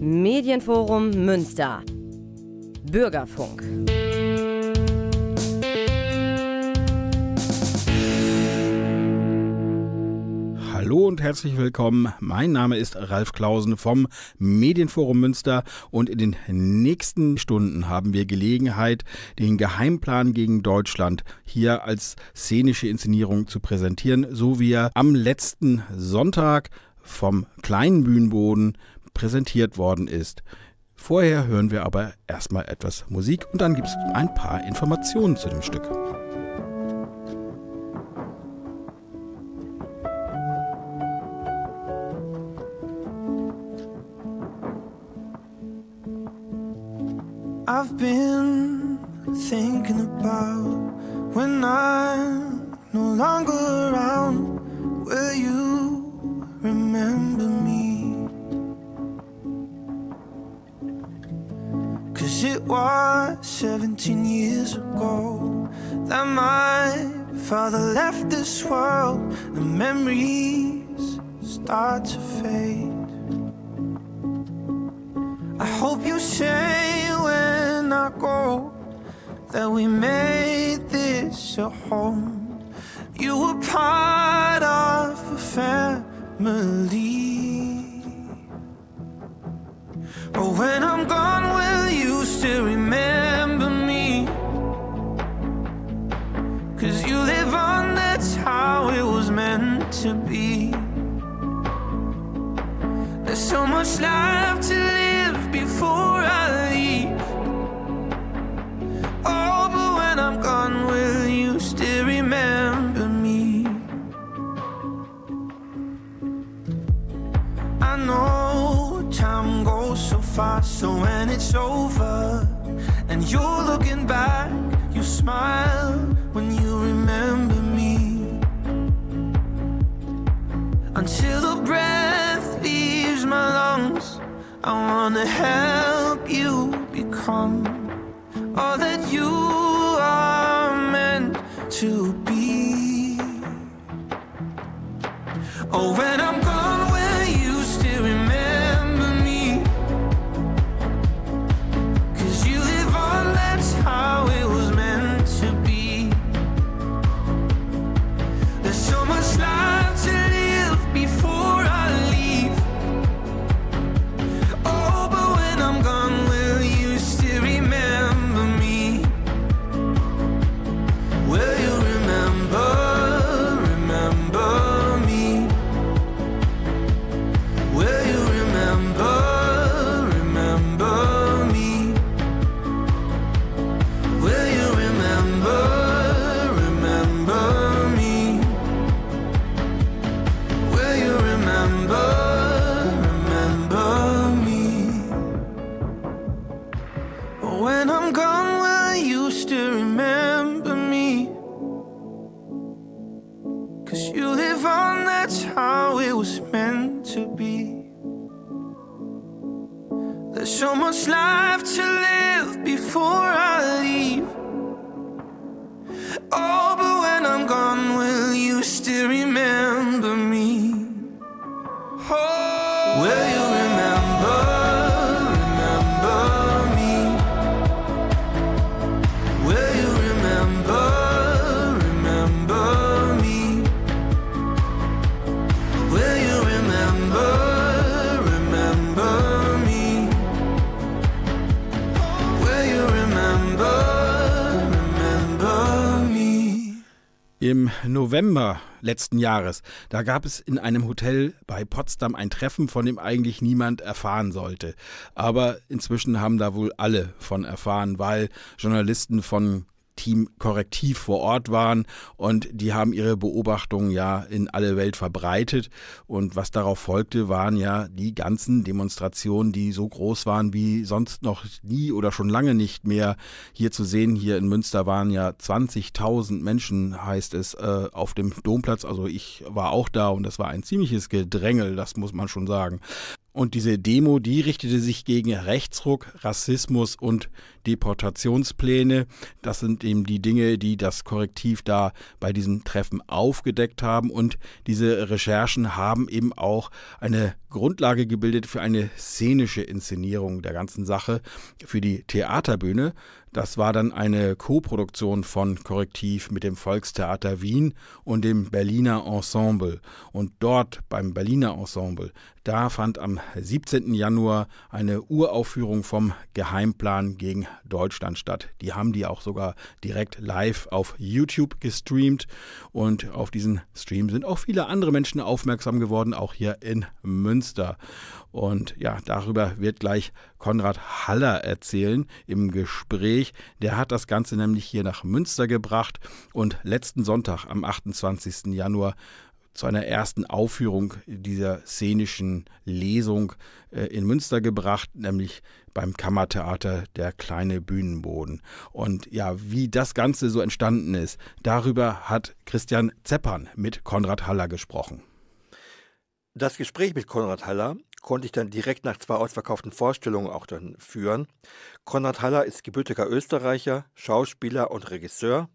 Medienforum Münster. Bürgerfunk. Hallo und herzlich willkommen. Mein Name ist Ralf Klausen vom Medienforum Münster und in den nächsten Stunden haben wir Gelegenheit, den Geheimplan gegen Deutschland hier als szenische Inszenierung zu präsentieren, so wie er am letzten Sonntag vom kleinen Bühnenboden präsentiert worden ist. Vorher hören wir aber erstmal etwas Musik und dann gibt es ein paar Informationen zu dem Stück. I've been thinking about when I'm no longer around. Will you remember me? Cause it was 17 years ago that my father left this world. The memories start to fade. I hope you say when I go that we made this a home. You were part of a family. But when I'm gone, will you still remember me? Cause you live on, that's how it was meant to be. There's so much life to live before I leave. Oh, but when I'm gone, will goes so fast, so when it's over and you're looking back, you smile when you remember me. Until the breath leaves my lungs, I wanna help you become all that you are meant to be. Oh, when I'm gone, so much life to live before I November letzten Jahres, da gab es in einem Hotel bei Potsdam ein Treffen, von dem eigentlich niemand erfahren sollte. Aber inzwischen haben da wohl alle von erfahren, weil Journalisten von Team Korrektiv vor Ort waren und die haben ihre Beobachtungen ja in alle Welt verbreitet und was darauf folgte, waren ja die ganzen Demonstrationen, die so groß waren wie sonst noch nie oder schon lange nicht mehr hier zu sehen. Hier in Münster waren ja 20.000 Menschen, heißt es, äh, auf dem Domplatz. Also ich war auch da und das war ein ziemliches Gedrängel, das muss man schon sagen. Und diese Demo, die richtete sich gegen Rechtsruck, Rassismus und Deportationspläne. Das sind eben die Dinge, die das Korrektiv da bei diesem Treffen aufgedeckt haben. Und diese Recherchen haben eben auch eine Grundlage gebildet für eine szenische Inszenierung der ganzen Sache, für die Theaterbühne. Das war dann eine Koproduktion von Korrektiv mit dem Volkstheater Wien und dem Berliner Ensemble. Und dort beim Berliner Ensemble, da fand am 17. Januar eine Uraufführung vom Geheimplan gegen Deutschland statt. Die haben die auch sogar direkt live auf YouTube gestreamt und auf diesen Stream sind auch viele andere Menschen aufmerksam geworden, auch hier in Münster. Und ja, darüber wird gleich Konrad Haller erzählen im Gespräch. Der hat das Ganze nämlich hier nach Münster gebracht und letzten Sonntag am 28. Januar zu einer ersten Aufführung dieser szenischen Lesung äh, in Münster gebracht, nämlich beim Kammertheater Der kleine Bühnenboden. Und ja, wie das Ganze so entstanden ist, darüber hat Christian Zeppern mit Konrad Haller gesprochen. Das Gespräch mit Konrad Haller konnte ich dann direkt nach zwei ausverkauften Vorstellungen auch dann führen. Konrad Haller ist gebürtiger Österreicher, Schauspieler und Regisseur.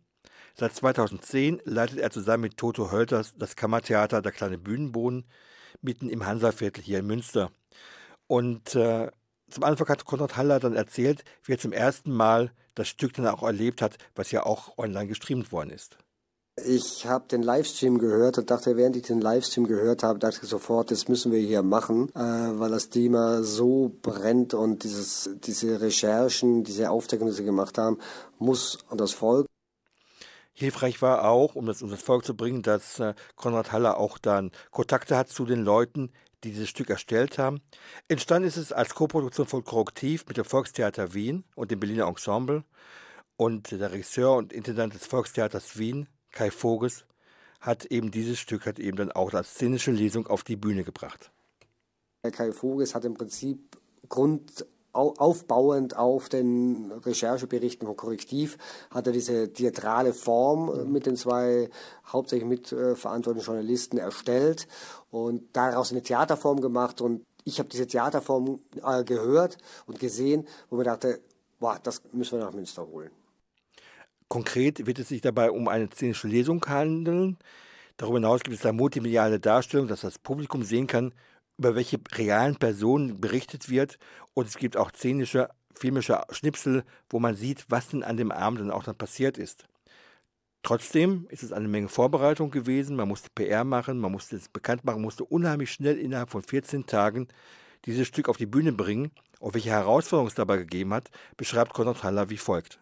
Seit 2010 leitet er zusammen mit Toto Hölters das Kammertheater Der kleine Bühnenboden mitten im Hansaviertel hier in Münster. Und äh, zum Anfang hat Konrad Haller dann erzählt, wie er zum ersten Mal das Stück dann auch erlebt hat, was ja auch online gestreamt worden ist. Ich habe den Livestream gehört und dachte, während ich den Livestream gehört habe, dachte ich sofort, das müssen wir hier machen, äh, weil das Thema so brennt und dieses, diese Recherchen, diese Aufdeckungen, die sie gemacht haben, muss an das Volk. Hilfreich war auch, um das um das Volk zu bringen, dass äh, Konrad Haller auch dann Kontakte hat zu den Leuten, die dieses Stück erstellt haben. Entstanden ist es als Koproduktion von Korrektiv mit dem Volkstheater Wien und dem Berliner Ensemble. Und der Regisseur und Intendant des Volkstheaters Wien, Kai Voges, hat eben dieses Stück hat eben dann auch als szenische Lesung auf die Bühne gebracht. Kai Voges hat im Prinzip Grund aufbauend auf den Rechercheberichten von Korrektiv hat er diese theatrale Form äh, mit den zwei hauptsächlich mitverantwortlichen Journalisten erstellt und daraus eine Theaterform gemacht und ich habe diese Theaterform äh, gehört und gesehen, wo man dachte, boah, das müssen wir nach Münster holen. Konkret wird es sich dabei um eine szenische Lesung handeln. Darüber hinaus gibt es eine multimediale Darstellung, dass das Publikum sehen kann, über welche realen Personen berichtet wird. Und es gibt auch szenische, filmische Schnipsel, wo man sieht, was denn an dem Abend dann auch dann passiert ist. Trotzdem ist es eine Menge Vorbereitung gewesen. Man musste PR machen, man musste es bekannt machen, musste unheimlich schnell innerhalb von 14 Tagen dieses Stück auf die Bühne bringen. Und welche Herausforderungen es dabei gegeben hat, beschreibt Konrad Haller wie folgt.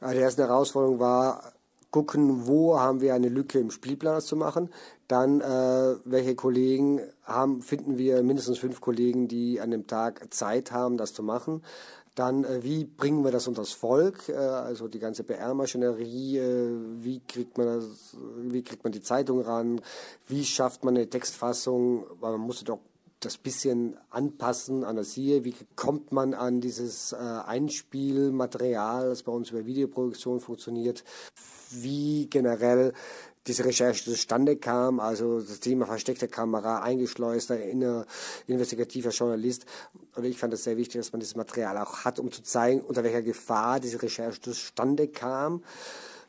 Die erste Herausforderung war, gucken, wo haben wir eine Lücke im Spielplan zu machen. Dann, äh, welche Kollegen haben, finden wir mindestens fünf Kollegen, die an dem Tag Zeit haben, das zu machen. Dann, äh, wie bringen wir das unter das Volk? Äh, also die ganze PR-Maschinerie, äh, wie kriegt man das, wie kriegt man die Zeitung ran? Wie schafft man eine Textfassung? Weil man musste doch das bisschen anpassen an das hier. Wie kommt man an dieses äh, Einspielmaterial, das bei uns über Videoproduktion funktioniert? Wie generell diese Recherche zustande kam, also das Thema versteckte Kamera, eingeschleuster, inner, investigativer Journalist. Und ich fand es sehr wichtig, dass man dieses Material auch hat, um zu zeigen, unter welcher Gefahr diese Recherche zustande kam.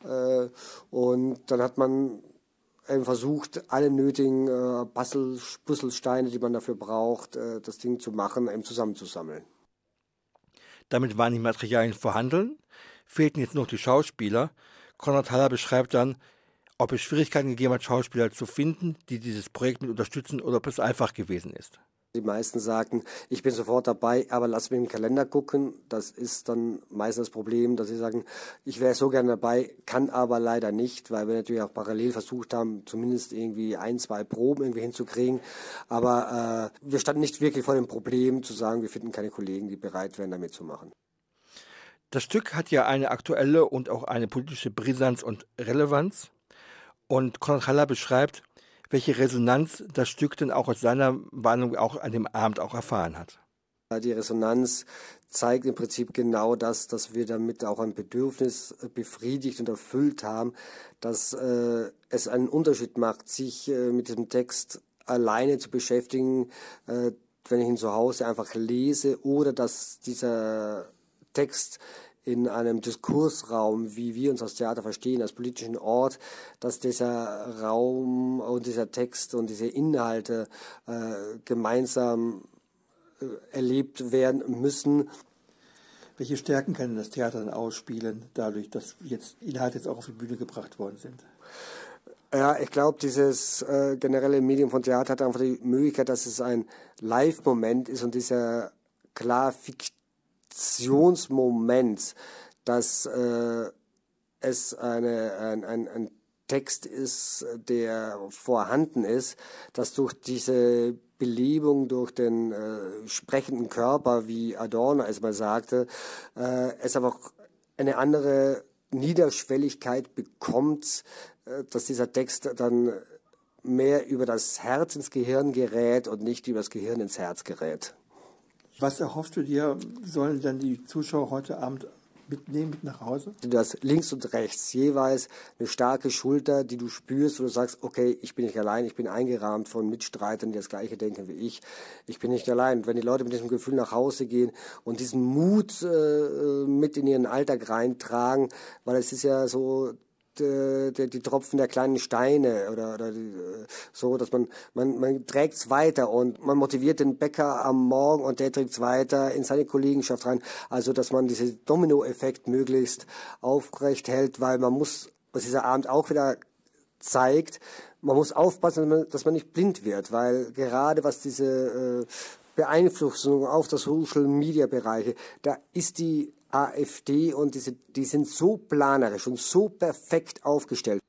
Äh, und dann hat man eben versucht, alle nötigen äh, Puzzle, Puzzlesteine, die man dafür braucht, äh, das Ding zu machen, eben zusammenzusammeln. Damit waren die Materialien vorhanden, fehlten jetzt noch die Schauspieler. Konrad Haller beschreibt dann, ob es Schwierigkeiten gegeben hat, Schauspieler zu finden, die dieses Projekt mit unterstützen oder ob es einfach gewesen ist. Die meisten sagten, ich bin sofort dabei, aber lass mich im Kalender gucken. Das ist dann meistens das Problem, dass sie sagen, ich wäre so gerne dabei, kann aber leider nicht, weil wir natürlich auch parallel versucht haben, zumindest irgendwie ein, zwei Proben irgendwie hinzukriegen. Aber äh, wir standen nicht wirklich vor dem Problem zu sagen, wir finden keine Kollegen, die bereit wären, damit zu machen. Das Stück hat ja eine aktuelle und auch eine politische Brisanz und Relevanz. Und Konrad Haller beschreibt, welche Resonanz das Stück denn auch aus seiner Warnung auch an dem Abend auch erfahren hat. Die Resonanz zeigt im Prinzip genau das, dass wir damit auch ein Bedürfnis befriedigt und erfüllt haben, dass äh, es einen Unterschied macht, sich äh, mit diesem Text alleine zu beschäftigen, äh, wenn ich ihn zu Hause einfach lese oder dass dieser Text in einem Diskursraum, wie wir uns als Theater verstehen, als politischen Ort, dass dieser Raum und dieser Text und diese Inhalte äh, gemeinsam äh, erlebt werden müssen. Welche Stärken kann das Theater dann ausspielen, dadurch, dass jetzt Inhalte jetzt auch auf die Bühne gebracht worden sind? Ja, ich glaube, dieses äh, generelle Medium von Theater hat einfach die Möglichkeit, dass es ein Live-Moment ist und dieser klar Fiktionsmoment, dass äh, es eine, ein, ein, ein Text ist, der vorhanden ist, dass durch diese Belebung durch den äh, sprechenden Körper, wie Adorno es mal sagte, äh, es einfach eine andere Niederschwelligkeit bekommt, äh, dass dieser Text dann mehr über das Herz ins Gehirn gerät und nicht über das Gehirn ins Herz gerät. Was erhoffst du dir, sollen dann die Zuschauer heute Abend mitnehmen mit nach Hause? Du hast links und rechts jeweils eine starke Schulter, die du spürst, wo du sagst, okay, ich bin nicht allein, ich bin eingerahmt von Mitstreitern, die das Gleiche denken wie ich. Ich bin nicht allein. wenn die Leute mit diesem Gefühl nach Hause gehen und diesen Mut äh, mit in ihren Alltag reintragen, weil es ist ja so, äh, die, die Tropfen der kleinen Steine oder, oder die, äh, so, dass man, man, man trägt es weiter und man motiviert den Bäcker am Morgen und der trägt es weiter in seine Kollegenschaft rein. Also, dass man diesen Dominoeffekt möglichst aufrecht hält, weil man muss, was dieser Abend auch wieder zeigt, man muss aufpassen, dass man, dass man nicht blind wird, weil gerade was diese äh, Beeinflussung auf das Social Media Bereiche, da ist die AfD und diese, die sind so planerisch und so perfekt aufgestellt.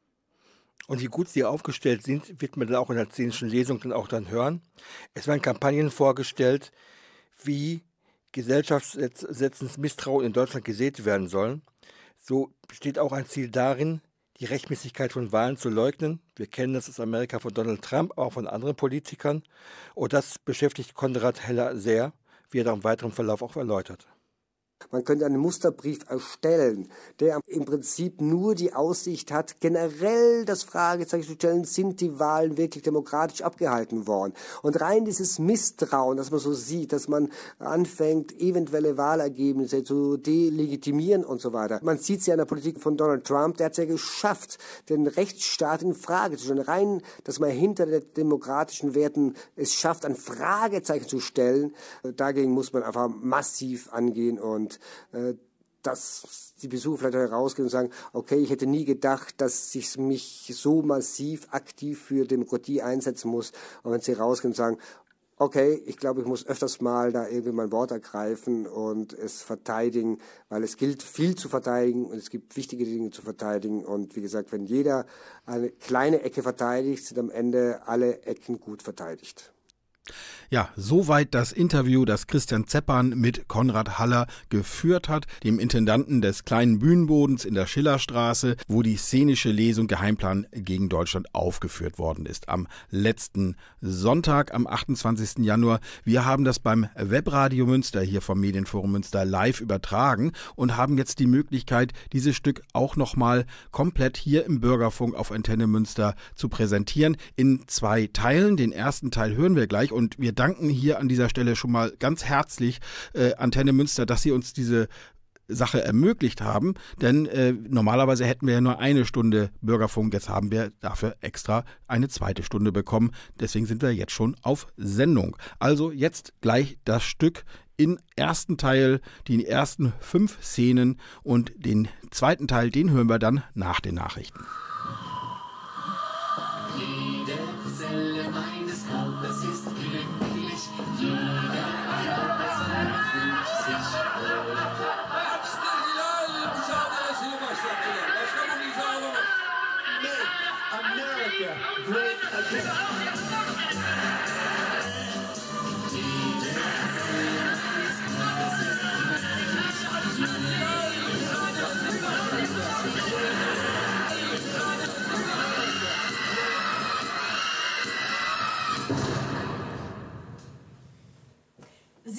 Und wie gut sie aufgestellt sind, wird man dann auch in der szenischen Lesung dann auch dann hören. Es werden Kampagnen vorgestellt, wie gesellschaftssetzens Misstrauen in Deutschland gesät werden sollen. So besteht auch ein Ziel darin, die Rechtmäßigkeit von Wahlen zu leugnen. Wir kennen das aus Amerika von Donald Trump, auch von anderen Politikern. Und das beschäftigt Konrad Heller sehr, wie er da im weiteren Verlauf auch erläutert. Man könnte einen Musterbrief erstellen, der im Prinzip nur die Aussicht hat, generell das Fragezeichen zu stellen, sind die Wahlen wirklich demokratisch abgehalten worden? Und rein dieses Misstrauen, dass man so sieht, dass man anfängt, eventuelle Wahlergebnisse zu delegitimieren und so weiter. Man sieht es ja in der Politik von Donald Trump, der hat es ja geschafft, den Rechtsstaat in Frage zu stellen. Rein, dass man hinter den demokratischen Werten es schafft, ein Fragezeichen zu stellen. Dagegen muss man einfach massiv angehen und und äh, dass die Besucher vielleicht herausgehen und sagen, okay, ich hätte nie gedacht, dass ich mich so massiv aktiv für Demokratie einsetzen muss. Und wenn sie rausgehen und sagen, okay, ich glaube, ich muss öfters mal da irgendwie mein Wort ergreifen und es verteidigen, weil es gilt viel zu verteidigen und es gibt wichtige Dinge zu verteidigen. Und wie gesagt, wenn jeder eine kleine Ecke verteidigt, sind am Ende alle Ecken gut verteidigt. Ja, soweit das Interview, das Christian Zeppern mit Konrad Haller geführt hat, dem Intendanten des kleinen Bühnenbodens in der Schillerstraße, wo die szenische Lesung Geheimplan gegen Deutschland aufgeführt worden ist. Am letzten Sonntag, am 28. Januar. Wir haben das beim Webradio Münster hier vom Medienforum Münster live übertragen und haben jetzt die Möglichkeit, dieses Stück auch nochmal komplett hier im Bürgerfunk auf Antenne Münster zu präsentieren. In zwei Teilen. Den ersten Teil hören wir gleich und wir danken hier an dieser Stelle schon mal ganz herzlich äh, Antenne Münster, dass sie uns diese Sache ermöglicht haben, denn äh, normalerweise hätten wir ja nur eine Stunde Bürgerfunk, jetzt haben wir dafür extra eine zweite Stunde bekommen, deswegen sind wir jetzt schon auf Sendung. Also jetzt gleich das Stück im ersten Teil, die ersten fünf Szenen. Und den zweiten Teil, den hören wir dann nach den Nachrichten.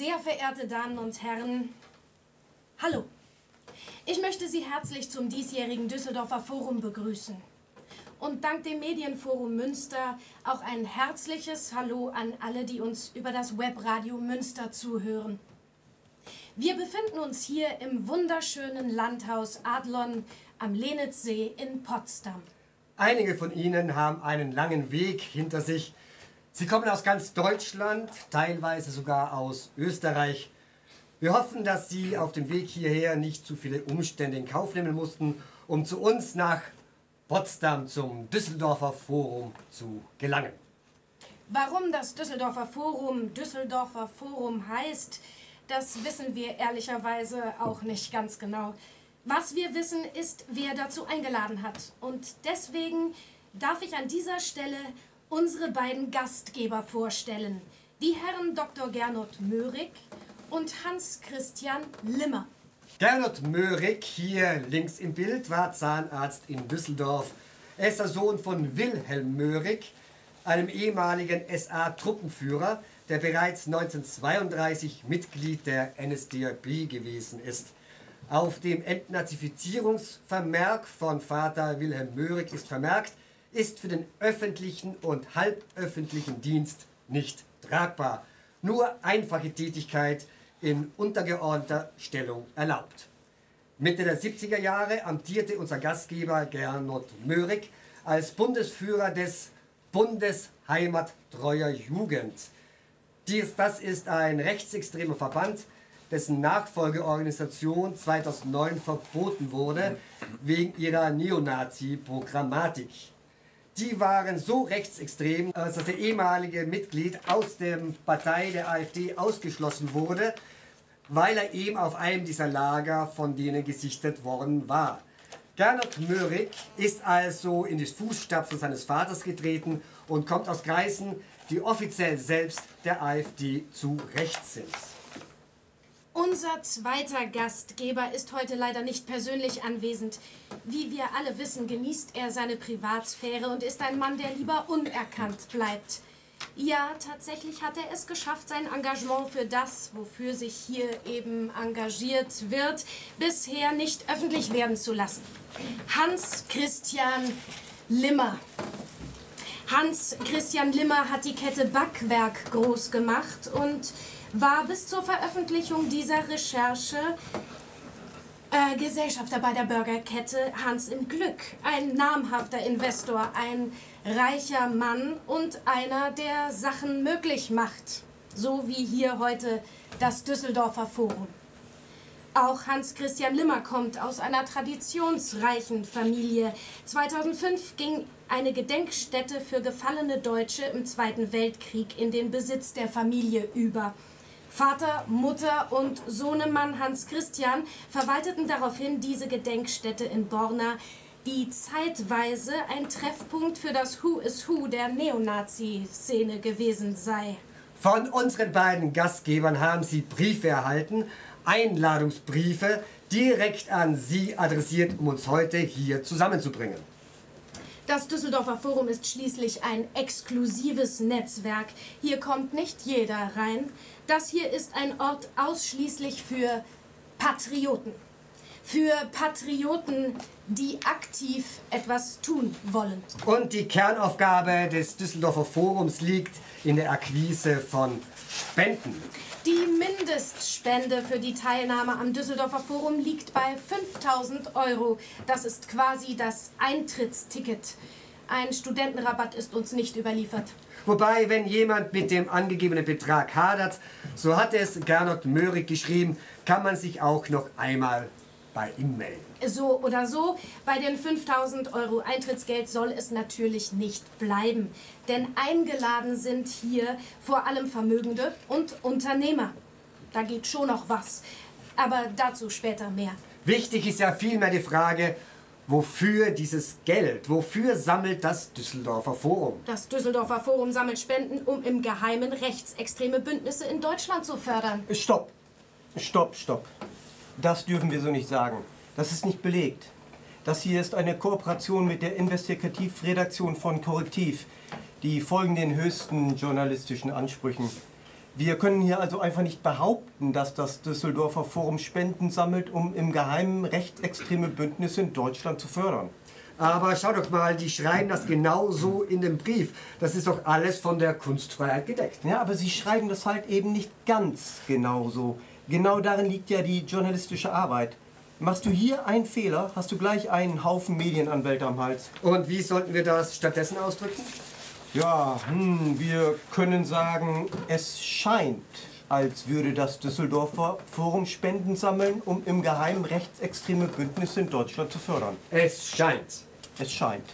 Sehr verehrte Damen und Herren, hallo. Ich möchte Sie herzlich zum diesjährigen Düsseldorfer Forum begrüßen. und dank dem Medienforum Münster auch ein herzliches Hallo an alle, die uns über das Webradio Münster zuhören. Wir befinden uns hier im wunderschönen Landhaus Adlon am Lenitzsee in Potsdam. Einige von Ihnen haben einen langen Weg hinter sich. Sie kommen aus ganz Deutschland, teilweise sogar aus Österreich. Wir hoffen, dass Sie auf dem Weg hierher nicht zu viele Umstände in Kauf nehmen mussten, um zu uns nach Potsdam zum Düsseldorfer Forum zu gelangen. Warum das Düsseldorfer Forum Düsseldorfer Forum heißt, das wissen wir ehrlicherweise auch nicht ganz genau. Was wir wissen, ist, wer dazu eingeladen hat. Und deswegen darf ich an dieser Stelle unsere beiden Gastgeber vorstellen. Die Herren Dr. Gernot Möhrig und Hans-Christian Limmer. Gernot Möhrig, hier links im Bild, war Zahnarzt in Düsseldorf. Er ist der Sohn von Wilhelm Möhrig, einem ehemaligen SA-Truppenführer, der bereits 1932 Mitglied der NSDAP gewesen ist. Auf dem Entnazifizierungsvermerk von Vater Wilhelm Möhrig ist vermerkt, ist für den öffentlichen und halböffentlichen Dienst nicht tragbar. Nur einfache Tätigkeit in untergeordneter Stellung erlaubt. Mitte der 70er Jahre amtierte unser Gastgeber Gernot Möhrig als Bundesführer des Bundes Heimattreuer Jugend. Dies, das ist ein rechtsextremer Verband, dessen Nachfolgeorganisation 2009 verboten wurde wegen ihrer Neonazi-Programmatik. Die waren so rechtsextrem, dass der ehemalige Mitglied aus der Partei der AfD ausgeschlossen wurde, weil er eben auf einem dieser Lager von denen gesichtet worden war. Gernot Möhrig ist also in die Fußstapfen seines Vaters getreten und kommt aus Kreisen, die offiziell selbst der AfD zu rechts sind. Unser zweiter Gastgeber ist heute leider nicht persönlich anwesend. Wie wir alle wissen, genießt er seine Privatsphäre und ist ein Mann, der lieber unerkannt bleibt. Ja, tatsächlich hat er es geschafft, sein Engagement für das, wofür sich hier eben engagiert wird, bisher nicht öffentlich werden zu lassen. Hans Christian Limmer. Hans Christian Limmer hat die Kette Backwerk groß gemacht und war bis zur Veröffentlichung dieser Recherche äh, Gesellschafter bei der Burgerkette Hans im Glück. Ein namhafter Investor, ein reicher Mann und einer, der Sachen möglich macht. So wie hier heute das Düsseldorfer Forum. Auch Hans-Christian Limmer kommt aus einer traditionsreichen Familie. 2005 ging eine Gedenkstätte für gefallene Deutsche im Zweiten Weltkrieg in den Besitz der Familie über. Vater, Mutter und Sohnemann Hans Christian verwalteten daraufhin diese Gedenkstätte in Borna, die zeitweise ein Treffpunkt für das Who is Who der Neonazi-Szene gewesen sei. Von unseren beiden Gastgebern haben Sie Briefe erhalten, Einladungsbriefe, direkt an Sie adressiert, um uns heute hier zusammenzubringen. Das Düsseldorfer Forum ist schließlich ein exklusives Netzwerk. Hier kommt nicht jeder rein. Das hier ist ein Ort ausschließlich für Patrioten. Für Patrioten, die aktiv etwas tun wollen. Und die Kernaufgabe des Düsseldorfer Forums liegt in der Akquise von Spenden. Die Mindestspende für die Teilnahme am Düsseldorfer Forum liegt bei 5000 Euro. Das ist quasi das Eintrittsticket. Ein Studentenrabatt ist uns nicht überliefert. Wobei, wenn jemand mit dem angegebenen Betrag hadert, so hat es Gernot Möhrig geschrieben, kann man sich auch noch einmal bei ihm melden. So oder so, bei den 5000 Euro Eintrittsgeld soll es natürlich nicht bleiben. Denn eingeladen sind hier vor allem Vermögende und Unternehmer. Da geht schon noch was. Aber dazu später mehr. Wichtig ist ja vielmehr die Frage, wofür dieses Geld, wofür sammelt das Düsseldorfer Forum? Das Düsseldorfer Forum sammelt Spenden, um im Geheimen rechtsextreme Bündnisse in Deutschland zu fördern. Stopp, stopp, stopp. Das dürfen wir so nicht sagen. Das ist nicht belegt. Das hier ist eine Kooperation mit der Investigativredaktion von Korrektiv. Die folgen den höchsten journalistischen Ansprüchen. Wir können hier also einfach nicht behaupten, dass das Düsseldorfer Forum Spenden sammelt, um im Geheimen rechtsextreme Bündnisse in Deutschland zu fördern. Aber schau doch mal, die schreiben das genauso in dem Brief. Das ist doch alles von der Kunstfreiheit gedeckt. Ja, aber Sie schreiben das halt eben nicht ganz genauso. Genau darin liegt ja die journalistische Arbeit. Machst du hier einen Fehler, hast du gleich einen Haufen Medienanwälte am Hals. Und wie sollten wir das stattdessen ausdrücken? Ja, hm, wir können sagen, es scheint, als würde das Düsseldorfer Forum Spenden sammeln, um im Geheimen rechtsextreme Bündnisse in Deutschland zu fördern. Es scheint. Es scheint.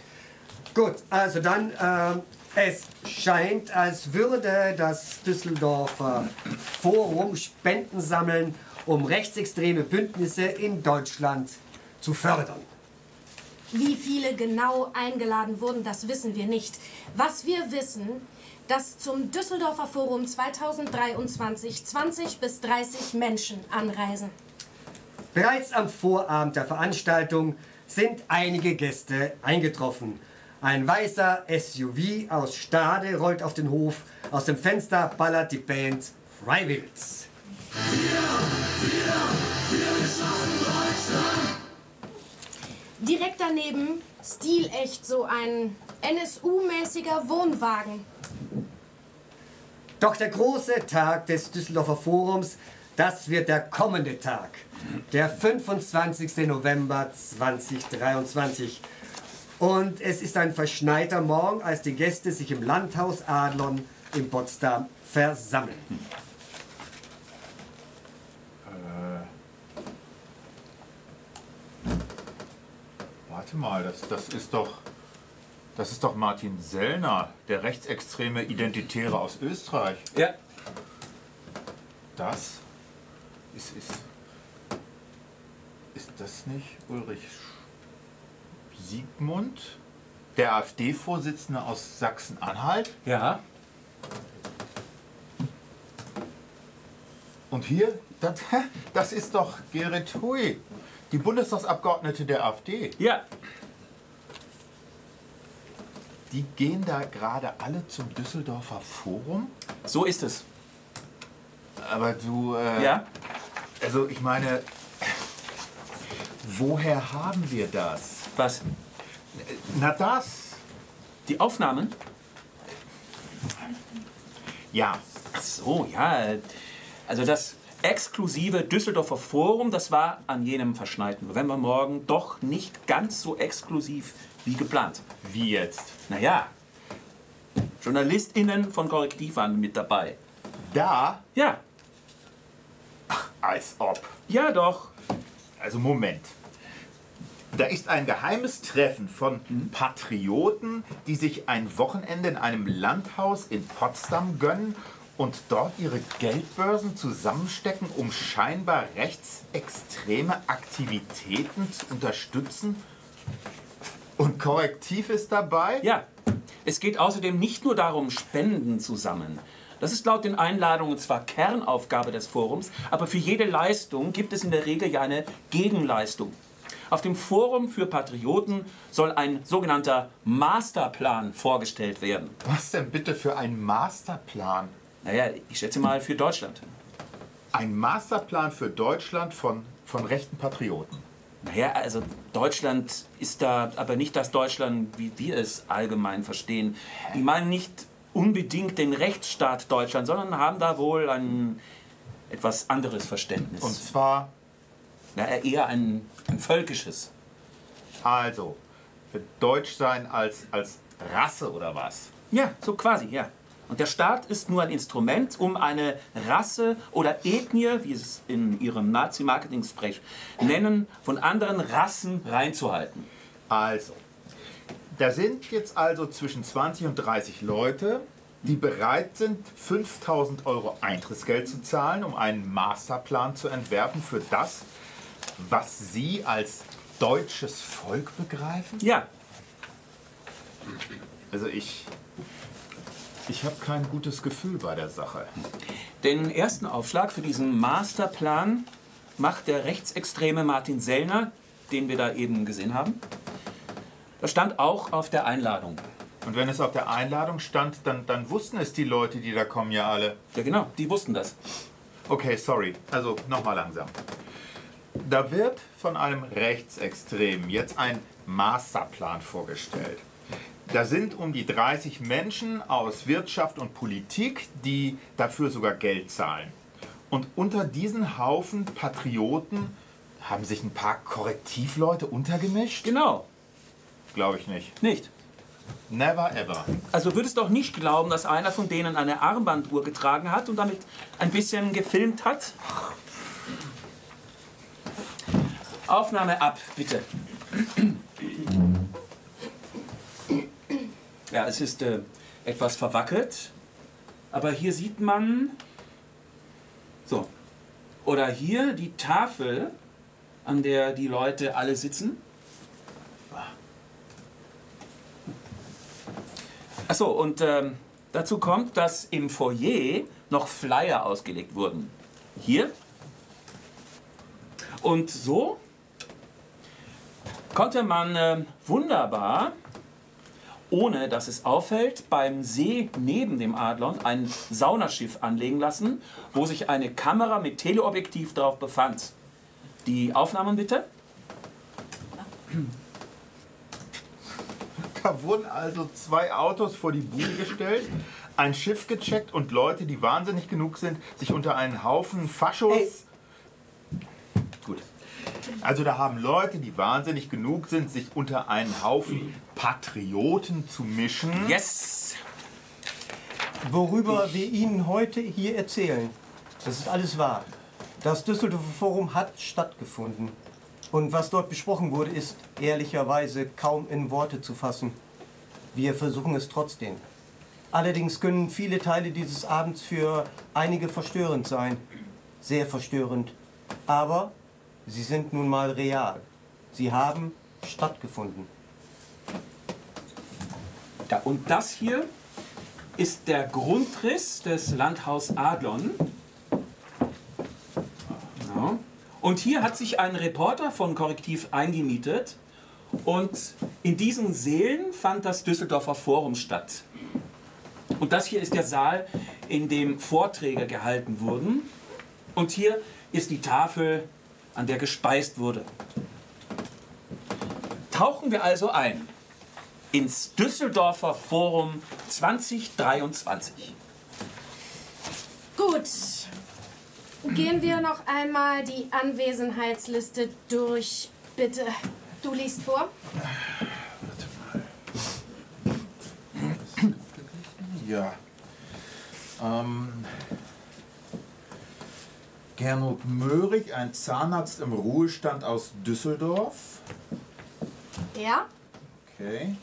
Gut, also dann, ähm, es scheint, als würde das Düsseldorfer Forum Spenden sammeln, um rechtsextreme Bündnisse in Deutschland zu fördern. Wie viele genau eingeladen wurden, das wissen wir nicht. Was wir wissen, dass zum Düsseldorfer Forum 2023 20 bis 30 Menschen anreisen. Bereits am Vorabend der Veranstaltung sind einige Gäste eingetroffen. Ein weißer SUV aus Stade rollt auf den Hof. Aus dem Fenster ballert die Band Freiwilligs. Direkt daneben, stilecht, so ein NSU-mäßiger Wohnwagen. Doch der große Tag des Düsseldorfer Forums, das wird der kommende Tag. Der 25. November 2023. Und es ist ein verschneiter Morgen, als die Gäste sich im Landhaus Adlon in Potsdam versammeln. Warte mal, das, das ist doch. Das ist doch Martin Sellner, der rechtsextreme Identitäre aus Österreich. Ja. Das ist. Ist, ist das nicht Ulrich Siegmund? Der AfD-Vorsitzende aus Sachsen-Anhalt? Ja. Und hier, das, das ist doch Gerrit Hui, die Bundestagsabgeordnete der AfD. Ja. Die gehen da gerade alle zum Düsseldorfer Forum. So ist es. Aber du, äh, Ja? also ich meine, woher haben wir das? Was? Na das. Die Aufnahmen? Ja, Ach so, ja. Also das exklusive Düsseldorfer Forum, das war an jenem verschneiten Novembermorgen doch nicht ganz so exklusiv wie geplant. wie jetzt? Naja, JournalistInnen von Korrektiv waren mit dabei. Da, Ja, als ob. ja doch. Also Moment. Da ist ein geheimes Treffen von Patrioten, die sich ein Wochenende in einem Landhaus in Potsdam gönnen und dort ihre Geldbörsen zusammenstecken, um scheinbar rechtsextreme Aktivitäten zu unterstützen. Und Korrektiv ist dabei? Ja, es geht außerdem nicht nur darum, Spenden zu sammeln. Das ist laut den Einladungen zwar Kernaufgabe des Forums, aber für jede Leistung gibt es in der Regel ja eine Gegenleistung. Auf dem Forum für Patrioten soll ein sogenannter Masterplan vorgestellt werden. Was denn bitte für ein Masterplan? Naja, ich schätze mal für Deutschland. Ein Masterplan für Deutschland von, von rechten Patrioten. Naja, also Deutschland ist da aber nicht das Deutschland, wie wir es allgemein verstehen. Die meinen nicht unbedingt den Rechtsstaat Deutschland, sondern haben da wohl ein etwas anderes Verständnis. Und zwar Na, eher ein, ein völkisches. Also, für Deutschsein als, als Rasse oder was? Ja, so quasi, ja. Und der Staat ist nur ein Instrument, um eine Rasse oder Ethnie, wie sie es in ihrem Nazi-Marketing-Sprech nennen, von anderen Rassen reinzuhalten. Also, da sind jetzt also zwischen 20 und 30 Leute, die bereit sind, 5000 Euro Eintrittsgeld zu zahlen, um einen Masterplan zu entwerfen für das, was sie als deutsches Volk begreifen? Ja, Also ich, ich habe kein gutes Gefühl bei der Sache. Den ersten Aufschlag für diesen Masterplan macht der rechtsextreme Martin Sellner, den wir da eben gesehen haben. Das stand auch auf der Einladung. Und wenn es auf der Einladung stand, dann, dann wussten es die Leute, die da kommen, ja alle. Ja genau, die wussten das. Okay, sorry. Also nochmal langsam. Da wird von einem Rechtsextremen jetzt ein Masterplan vorgestellt. Da sind um die 30 Menschen aus Wirtschaft und Politik, die dafür sogar Geld zahlen. Und unter diesen Haufen Patrioten haben sich ein paar Korrektivleute untergemischt? Genau. Glaube ich nicht. Nicht? Never ever. Also würdest doch nicht glauben, dass einer von denen eine Armbanduhr getragen hat und damit ein bisschen gefilmt hat? Aufnahme ab, bitte. Ja, es ist äh, etwas verwackelt, aber hier sieht man. So. Oder hier die Tafel, an der die Leute alle sitzen. Achso, und ähm, dazu kommt, dass im Foyer noch Flyer ausgelegt wurden. Hier. Und so konnte man äh, wunderbar, ohne dass es auffällt, beim See neben dem Adlon ein Saunaschiff anlegen lassen, wo sich eine Kamera mit Teleobjektiv drauf befand. Die Aufnahmen bitte. Da wurden also zwei Autos vor die Bude gestellt, ein Schiff gecheckt und Leute, die wahnsinnig genug sind, sich unter einen Haufen Faschos. Gut. Also da haben Leute, die wahnsinnig genug sind, sich unter einen Haufen Patrioten zu mischen. Yes! Worüber wir Ihnen heute hier erzählen, das ist alles wahr. Das Düsseldorfer Forum hat stattgefunden. Und was dort besprochen wurde, ist ehrlicherweise kaum in Worte zu fassen. Wir versuchen es trotzdem. Allerdings können viele Teile dieses Abends für einige verstörend sein. Sehr verstörend. Aber sie sind nun mal real. Sie haben stattgefunden. Ja, und das hier ist der Grundriss des Landhaus Adlon. Genau. Und hier hat sich ein Reporter von Korrektiv eingemietet. Und in diesen Sälen fand das Düsseldorfer Forum statt. Und das hier ist der Saal, in dem Vorträge gehalten wurden. Und hier ist die Tafel, an der gespeist wurde. Tauchen wir also ein ins Düsseldorfer Forum 2023. Gut. Gehen wir noch einmal die Anwesenheitsliste durch, bitte. Du liest vor. Ja. Ähm, Gernot Möhrig, ein Zahnarzt im Ruhestand aus Düsseldorf. Ja? Okay.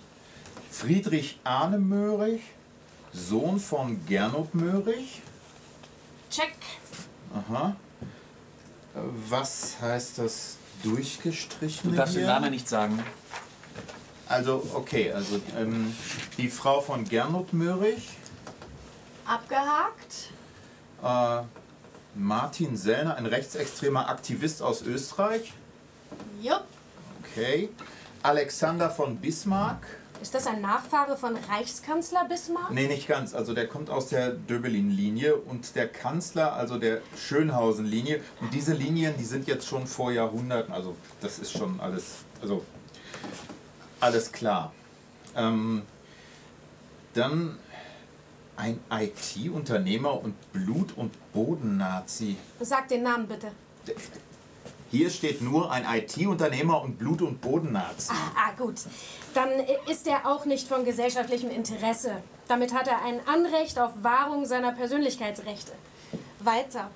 Friedrich Arne Möhrig, Sohn von Gernot Möhrig. Check. Aha. Was heißt das durchgestrichene Du darfst den hier? Namen nicht sagen. Also, okay, also ähm, die Frau von Gernot Möhrig, Abgehakt. äh, Martin Sellner, ein rechtsextremer Aktivist aus Österreich. Jupp. Okay. Alexander von Bismarck. Ist das ein Nachfahre von Reichskanzler Bismarck? Nee, nicht ganz. Also der kommt aus der Döbelin-Linie und der Kanzler, also der Schönhausen-Linie. Und diese Linien, die sind jetzt schon vor Jahrhunderten, also das ist schon alles, also alles klar. Ähm, dann ein IT-Unternehmer und Blut- und Boden-Nazi. Sag den Namen bitte. Hier steht nur ein IT-Unternehmer und Blut- und Boden-Nazi. Ah, gut. Dann ist er auch nicht von gesellschaftlichem Interesse. Damit hat er ein Anrecht auf Wahrung seiner Persönlichkeitsrechte. Weiter.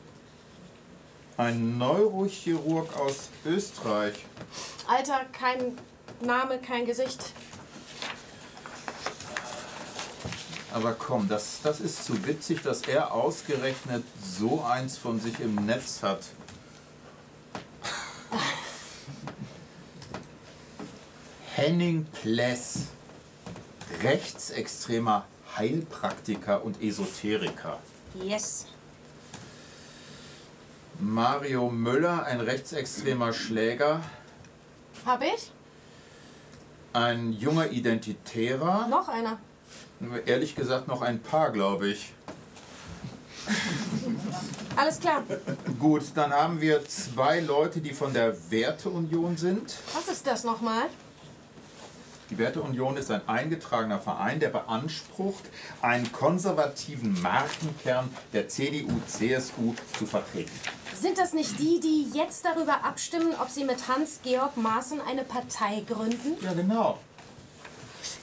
Ein Neurochirurg aus Österreich. Alter, kein Name, kein Gesicht. Aber komm, das, das ist zu witzig, dass er ausgerechnet so eins von sich im Netz hat. Henning Pless, rechtsextremer Heilpraktiker und Esoteriker. Yes. Mario Müller, ein rechtsextremer Schläger. Hab ich? Ein junger Identitärer. Noch einer. Ehrlich gesagt noch ein paar, glaube ich. Alles klar. Gut, dann haben wir zwei Leute, die von der Werteunion sind. Was ist das nochmal? Die Werteunion ist ein eingetragener Verein, der beansprucht, einen konservativen Markenkern der CDU-CSU zu vertreten. Sind das nicht die, die jetzt darüber abstimmen, ob sie mit Hans-Georg Maaßen eine Partei gründen? Ja, genau.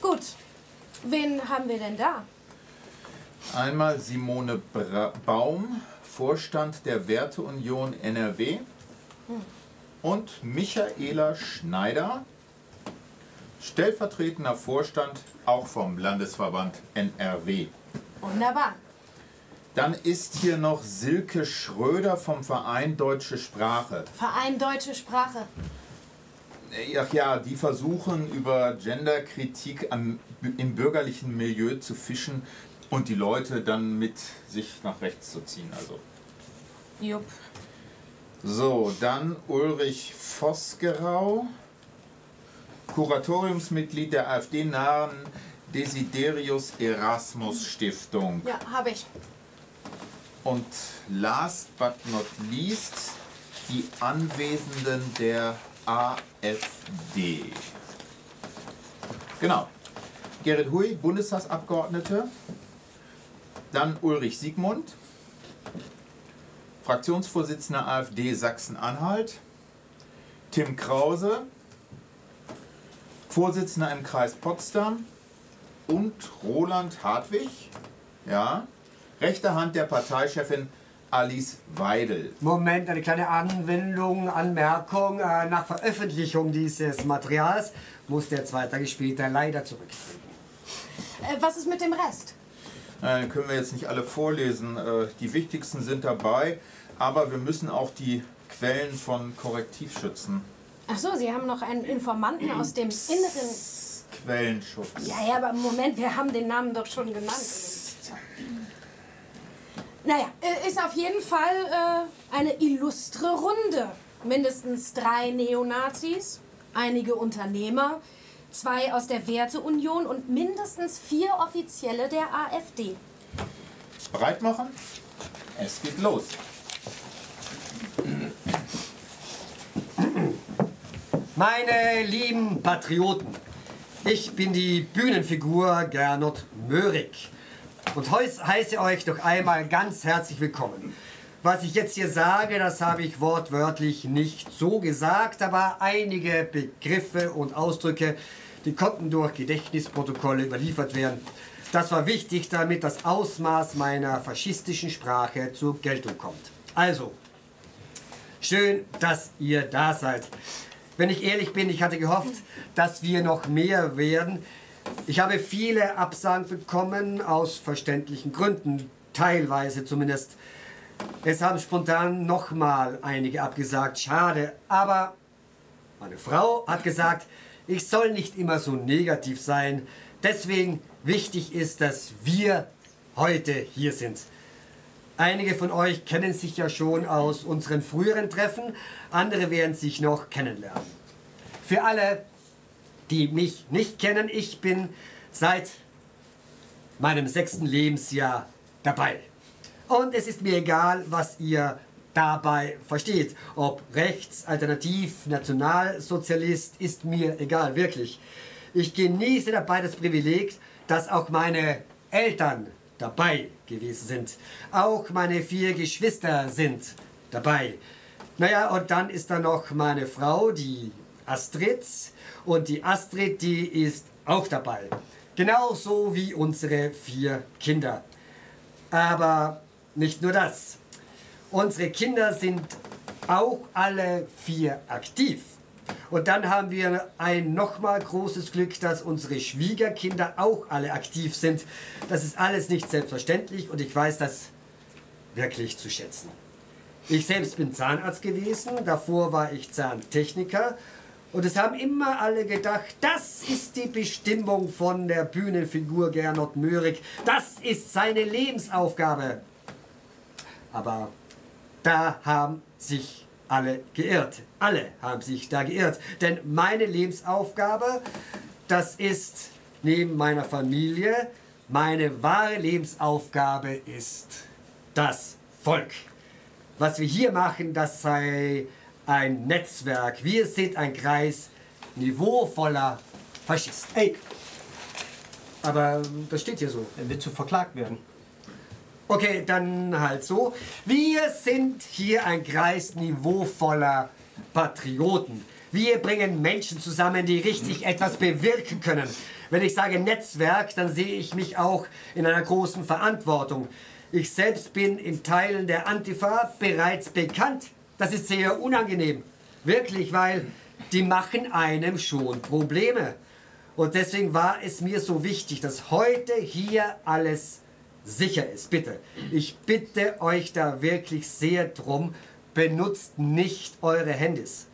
Gut. Wen haben wir denn da? Einmal Simone Bra Baum, Vorstand der Werteunion NRW. Und Michaela Schneider, stellvertretender Vorstand auch vom Landesverband NRW. Wunderbar. Dann ist hier noch Silke Schröder vom Verein Deutsche Sprache. Verein Deutsche Sprache. Ach ja, die versuchen über Genderkritik am, im bürgerlichen Milieu zu fischen und die Leute dann mit sich nach rechts zu ziehen. Also. Jupp. So, dann Ulrich Vosgerau, Kuratoriumsmitglied der AfD-nahen Desiderius Erasmus Stiftung. Ja, habe ich. Und last but not least die Anwesenden der AfD. Genau. Gerrit Hui, Bundestagsabgeordnete. Dann Ulrich Siegmund, Fraktionsvorsitzender AfD Sachsen-Anhalt. Tim Krause, Vorsitzender im Kreis Potsdam. Und Roland Hartwig, ja, rechte Hand der Parteichefin Alice Weidel. Moment, eine kleine Anwendung, Anmerkung. Äh, Nach Veröffentlichung dieses Materials muss der zwei Tage später leider zurücktreten. Äh, was ist mit dem Rest? Äh, können wir jetzt nicht alle vorlesen. Äh, die wichtigsten sind dabei, aber wir müssen auch die Quellen von Korrektiv schützen. Ach so, Sie haben noch einen Informanten aus dem Inneren. Quellenschutz. Ja, ja, aber Moment, wir haben den Namen doch schon genannt. Naja, äh, ist auf jeden Fall äh, eine illustre Runde. Mindestens drei Neonazis, einige Unternehmer, zwei aus der Werteunion und mindestens vier Offizielle der AfD. Bereit machen? Es geht los. Meine lieben Patrioten, ich bin die Bühnenfigur Gernot Möhrig und heiße euch noch einmal ganz herzlich willkommen. Was ich jetzt hier sage, das habe ich wortwörtlich nicht so gesagt, aber einige Begriffe und Ausdrücke, die konnten durch Gedächtnisprotokolle überliefert werden. Das war wichtig, damit das Ausmaß meiner faschistischen Sprache zur Geltung kommt. Also, schön, dass ihr da seid. Wenn ich ehrlich bin, ich hatte gehofft, dass wir noch mehr werden. Ich habe viele Absagen bekommen, aus verständlichen Gründen, teilweise zumindest. Es haben spontan nochmal einige abgesagt, schade. Aber meine Frau hat gesagt, ich soll nicht immer so negativ sein. Deswegen wichtig ist, dass wir heute hier sind. Einige von euch kennen sich ja schon aus unseren früheren Treffen, andere werden sich noch kennenlernen. Für alle, die mich nicht kennen, ich bin seit meinem sechsten Lebensjahr dabei. Und es ist mir egal, was ihr dabei versteht. Ob rechts, alternativ, nationalsozialist, ist mir egal, wirklich. Ich genieße dabei das Privileg, dass auch meine Eltern dabei gewesen sind. Auch meine vier Geschwister sind dabei. Naja, und dann ist da noch meine Frau, die Astrid. Und die Astrid, die ist auch dabei. Genauso wie unsere vier Kinder. Aber nicht nur das. Unsere Kinder sind auch alle vier aktiv. Und dann haben wir ein nochmal großes Glück, dass unsere Schwiegerkinder auch alle aktiv sind. Das ist alles nicht selbstverständlich und ich weiß das wirklich zu schätzen. Ich selbst bin Zahnarzt gewesen, davor war ich Zahntechniker und es haben immer alle gedacht, das ist die Bestimmung von der Bühnenfigur Gernot Möhrig, das ist seine Lebensaufgabe. Aber da haben sich alle geirrt. Alle haben sich da geirrt. Denn meine Lebensaufgabe, das ist neben meiner Familie, meine wahre Lebensaufgabe ist das Volk. was wir hier machen, das sei ein Netzwerk. Wir sind ein Kreis niveauvoller Faschisten. Ey, Aber das steht hier so. er wird zu verklagt werden. Okay, dann halt so. Wir sind hier ein Kreis niveauvoller Patrioten. Wir bringen Menschen zusammen, die richtig etwas bewirken können. Wenn ich sage Netzwerk, dann sehe ich mich auch in einer großen Verantwortung. Ich selbst bin in Teilen der Antifa bereits bekannt. Das ist sehr unangenehm. Wirklich, weil die machen einem schon Probleme. Und deswegen war es mir so wichtig, dass heute hier alles sicher ist. Bitte, ich bitte euch da wirklich sehr drum, benutzt nicht eure Handys.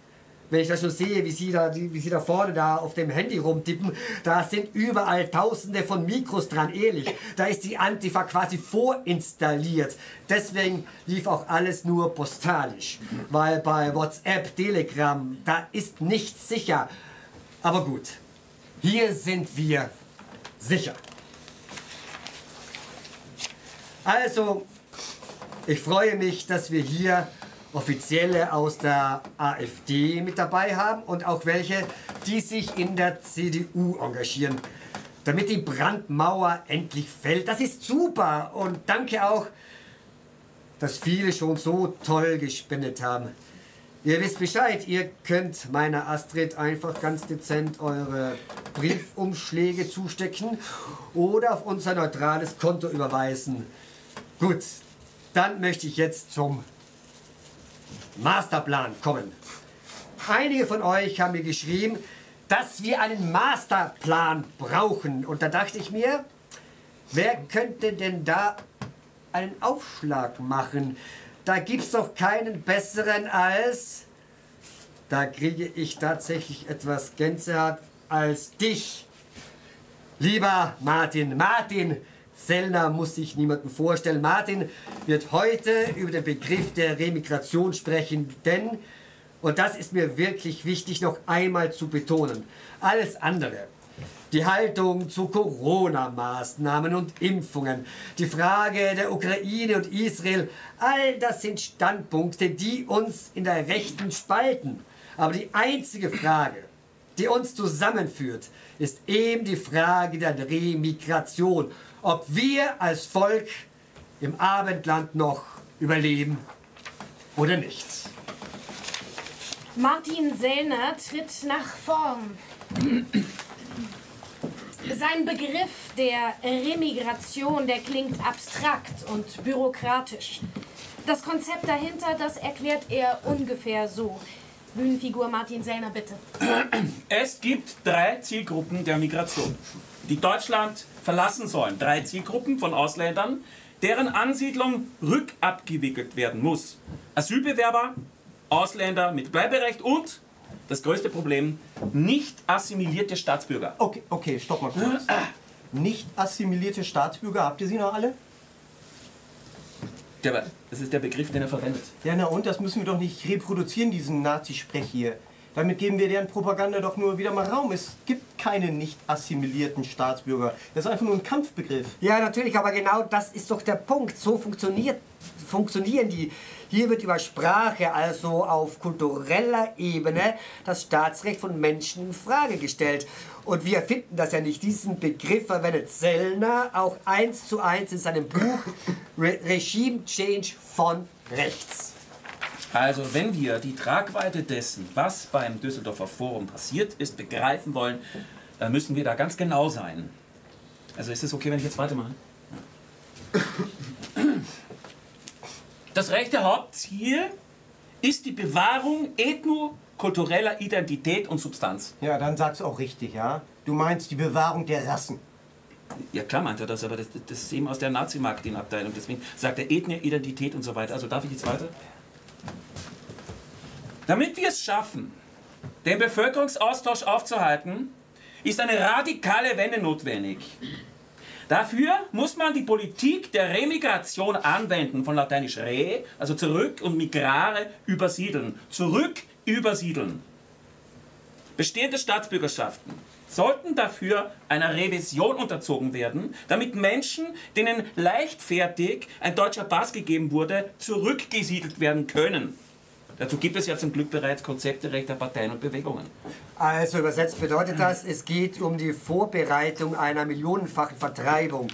Wenn ich das schon sehe, wie sie, da, wie sie da vorne da auf dem Handy rumtippen, da sind überall tausende von Mikros dran, ehrlich. Da ist die Antifa quasi vorinstalliert. Deswegen lief auch alles nur postalisch. Weil bei WhatsApp, Telegram, da ist nichts sicher. Aber gut, hier sind wir sicher. Also, ich freue mich, dass wir hier Offizielle aus der AfD mit dabei haben und auch welche, die sich in der CDU engagieren, damit die Brandmauer endlich fällt. Das ist super und danke auch, dass viele schon so toll gespendet haben. Ihr wisst Bescheid, ihr könnt meiner Astrid einfach ganz dezent eure Briefumschläge zustecken oder auf unser neutrales Konto überweisen. Gut, dann möchte ich jetzt zum Masterplan kommen. Einige von euch haben mir geschrieben, dass wir einen Masterplan brauchen. Und da dachte ich mir, wer könnte denn da einen Aufschlag machen? Da gibt's doch keinen besseren als... Da kriege ich tatsächlich etwas Gänsehaut als dich. Lieber Martin, Martin Sellner muss sich niemandem vorstellen. Martin wird heute über den Begriff der Remigration sprechen, denn, und das ist mir wirklich wichtig noch einmal zu betonen, alles andere, die Haltung zu Corona-Maßnahmen und Impfungen, die Frage der Ukraine und Israel, all das sind Standpunkte, die uns in der Rechten spalten. Aber die einzige Frage, die uns zusammenführt, ist eben die Frage der Remigration. Ob wir als Volk im Abendland noch überleben oder nicht. Martin Sellner tritt nach vorn. Sein Begriff der Remigration, der klingt abstrakt und bürokratisch. Das Konzept dahinter, das erklärt er ungefähr so. Bühnenfigur Martin Sellner, bitte. Es gibt drei Zielgruppen der Migration, die Deutschland verlassen sollen. Drei Zielgruppen von Ausländern, deren Ansiedlung rückabgewickelt werden muss. Asylbewerber, Ausländer mit Bleiberecht und, das größte Problem, nicht assimilierte Staatsbürger. Okay, okay, stopp mal kurz. Nicht assimilierte Staatsbürger, habt ihr sie noch alle? Ja, aber das ist der Begriff, den er verwendet. Ja, na und, das müssen wir doch nicht reproduzieren, diesen Nazi-Sprech hier. Damit geben wir deren Propaganda doch nur wieder mal Raum. Es gibt keine nicht assimilierten Staatsbürger. Das ist einfach nur ein Kampfbegriff. Ja, natürlich, aber genau das ist doch der Punkt. So funktioniert, funktionieren die. Hier wird über Sprache, also auf kultureller Ebene, das Staatsrecht von Menschen in Frage gestellt. Und wir finden das ja nicht. Diesen Begriff verwendet Sellner auch eins zu eins in seinem Buch Re Regime Change von rechts. Also, wenn wir die Tragweite dessen, was beim Düsseldorfer Forum passiert ist, begreifen wollen, dann müssen wir da ganz genau sein. Also, ist es okay, wenn ich jetzt weitermache? Das rechte Hauptziel ist die Bewahrung ethnokultureller Identität und Substanz. Ja, dann sag's auch richtig, ja? Du meinst die Bewahrung der Rassen. Ja, klar meint er das, aber das, das ist eben aus der Nazi-Marketing-Abteilung. Deswegen sagt er Ethnie, Identität und so weiter. Also darf ich jetzt weiter? Damit wir es schaffen, den Bevölkerungsaustausch aufzuhalten, ist eine radikale Wende notwendig. Dafür muss man die Politik der Remigration anwenden, von lateinisch re, also zurück, und migrare, übersiedeln. Zurück übersiedeln. Bestehende Staatsbürgerschaften sollten dafür einer Revision unterzogen werden, damit Menschen, denen leichtfertig ein deutscher Pass gegeben wurde, zurückgesiedelt werden können. Dazu gibt es ja zum Glück bereits Konzepte rechter Parteien und Bewegungen. Also übersetzt bedeutet das, es geht um die Vorbereitung einer millionenfachen Vertreibung.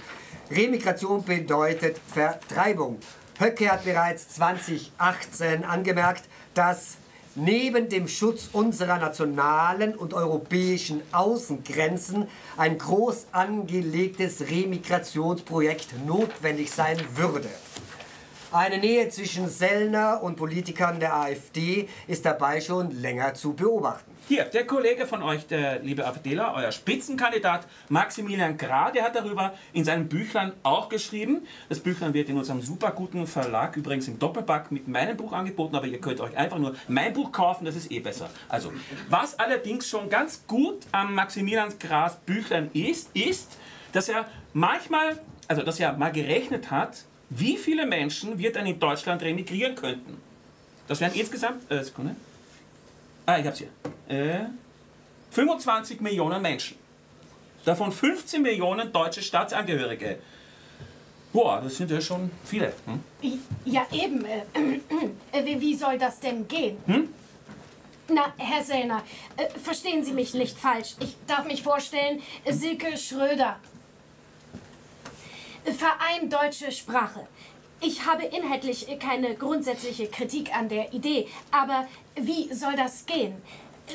Remigration bedeutet Vertreibung. Höcke hat bereits 2018 angemerkt, dass neben dem Schutz unserer nationalen und europäischen Außengrenzen ein groß angelegtes Remigrationsprojekt notwendig sein würde. Eine Nähe zwischen Sellner und Politikern der AfD ist dabei schon länger zu beobachten. Hier, der Kollege von euch, der liebe AfDler, euer Spitzenkandidat Maximilian Gra, der hat darüber in seinem Büchlein auch geschrieben. Das Büchlein wird in unserem super guten Verlag, übrigens im Doppelpack, mit meinem Buch angeboten, aber ihr könnt euch einfach nur mein Buch kaufen, das ist eh besser. Also, was allerdings schon ganz gut am Maximilian Gras Büchlein ist, ist, dass er manchmal, also dass er mal gerechnet hat, wie viele Menschen wir dann in Deutschland remigrieren könnten. Das wären insgesamt, äh, Sekunde. Ah, ich hab's hier. Äh, 25 Millionen Menschen. Davon 15 Millionen deutsche Staatsangehörige. Boah, das sind ja schon viele. Hm? Ja, eben. Äh, äh, wie, wie soll das denn gehen? Hm? Na, Herr Sellner, äh, verstehen Sie mich nicht falsch. Ich darf mich vorstellen, Silke Schröder. Verein Deutsche Sprache. Ich habe inhaltlich keine grundsätzliche Kritik an der Idee, aber wie soll das gehen?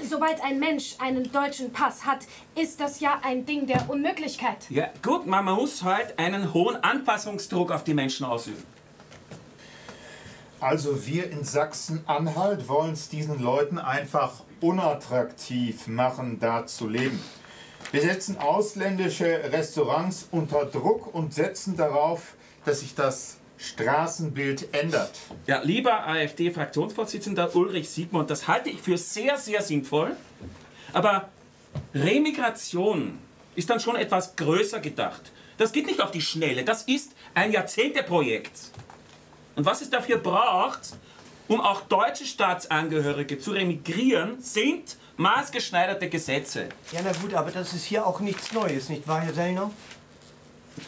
Sobald ein Mensch einen deutschen Pass hat, ist das ja ein Ding der Unmöglichkeit. Ja, gut, man muss halt einen hohen Anpassungsdruck auf die Menschen ausüben. Also wir in Sachsen-Anhalt wollen es diesen Leuten einfach unattraktiv machen, da zu leben. Wir setzen ausländische Restaurants unter Druck und setzen darauf, dass sich das Straßenbild ändert. Ja, lieber AfD-Fraktionsvorsitzender Ulrich Siegmund, das halte ich für sehr, sehr sinnvoll. Aber Remigration ist dann schon etwas größer gedacht. Das geht nicht auf die Schnelle. Das ist ein Jahrzehnteprojekt. Und was es dafür braucht, um auch deutsche Staatsangehörige zu remigrieren, sind maßgeschneiderte Gesetze. Ja, na gut, aber das ist hier auch nichts Neues, nicht wahr, Herr Sellner?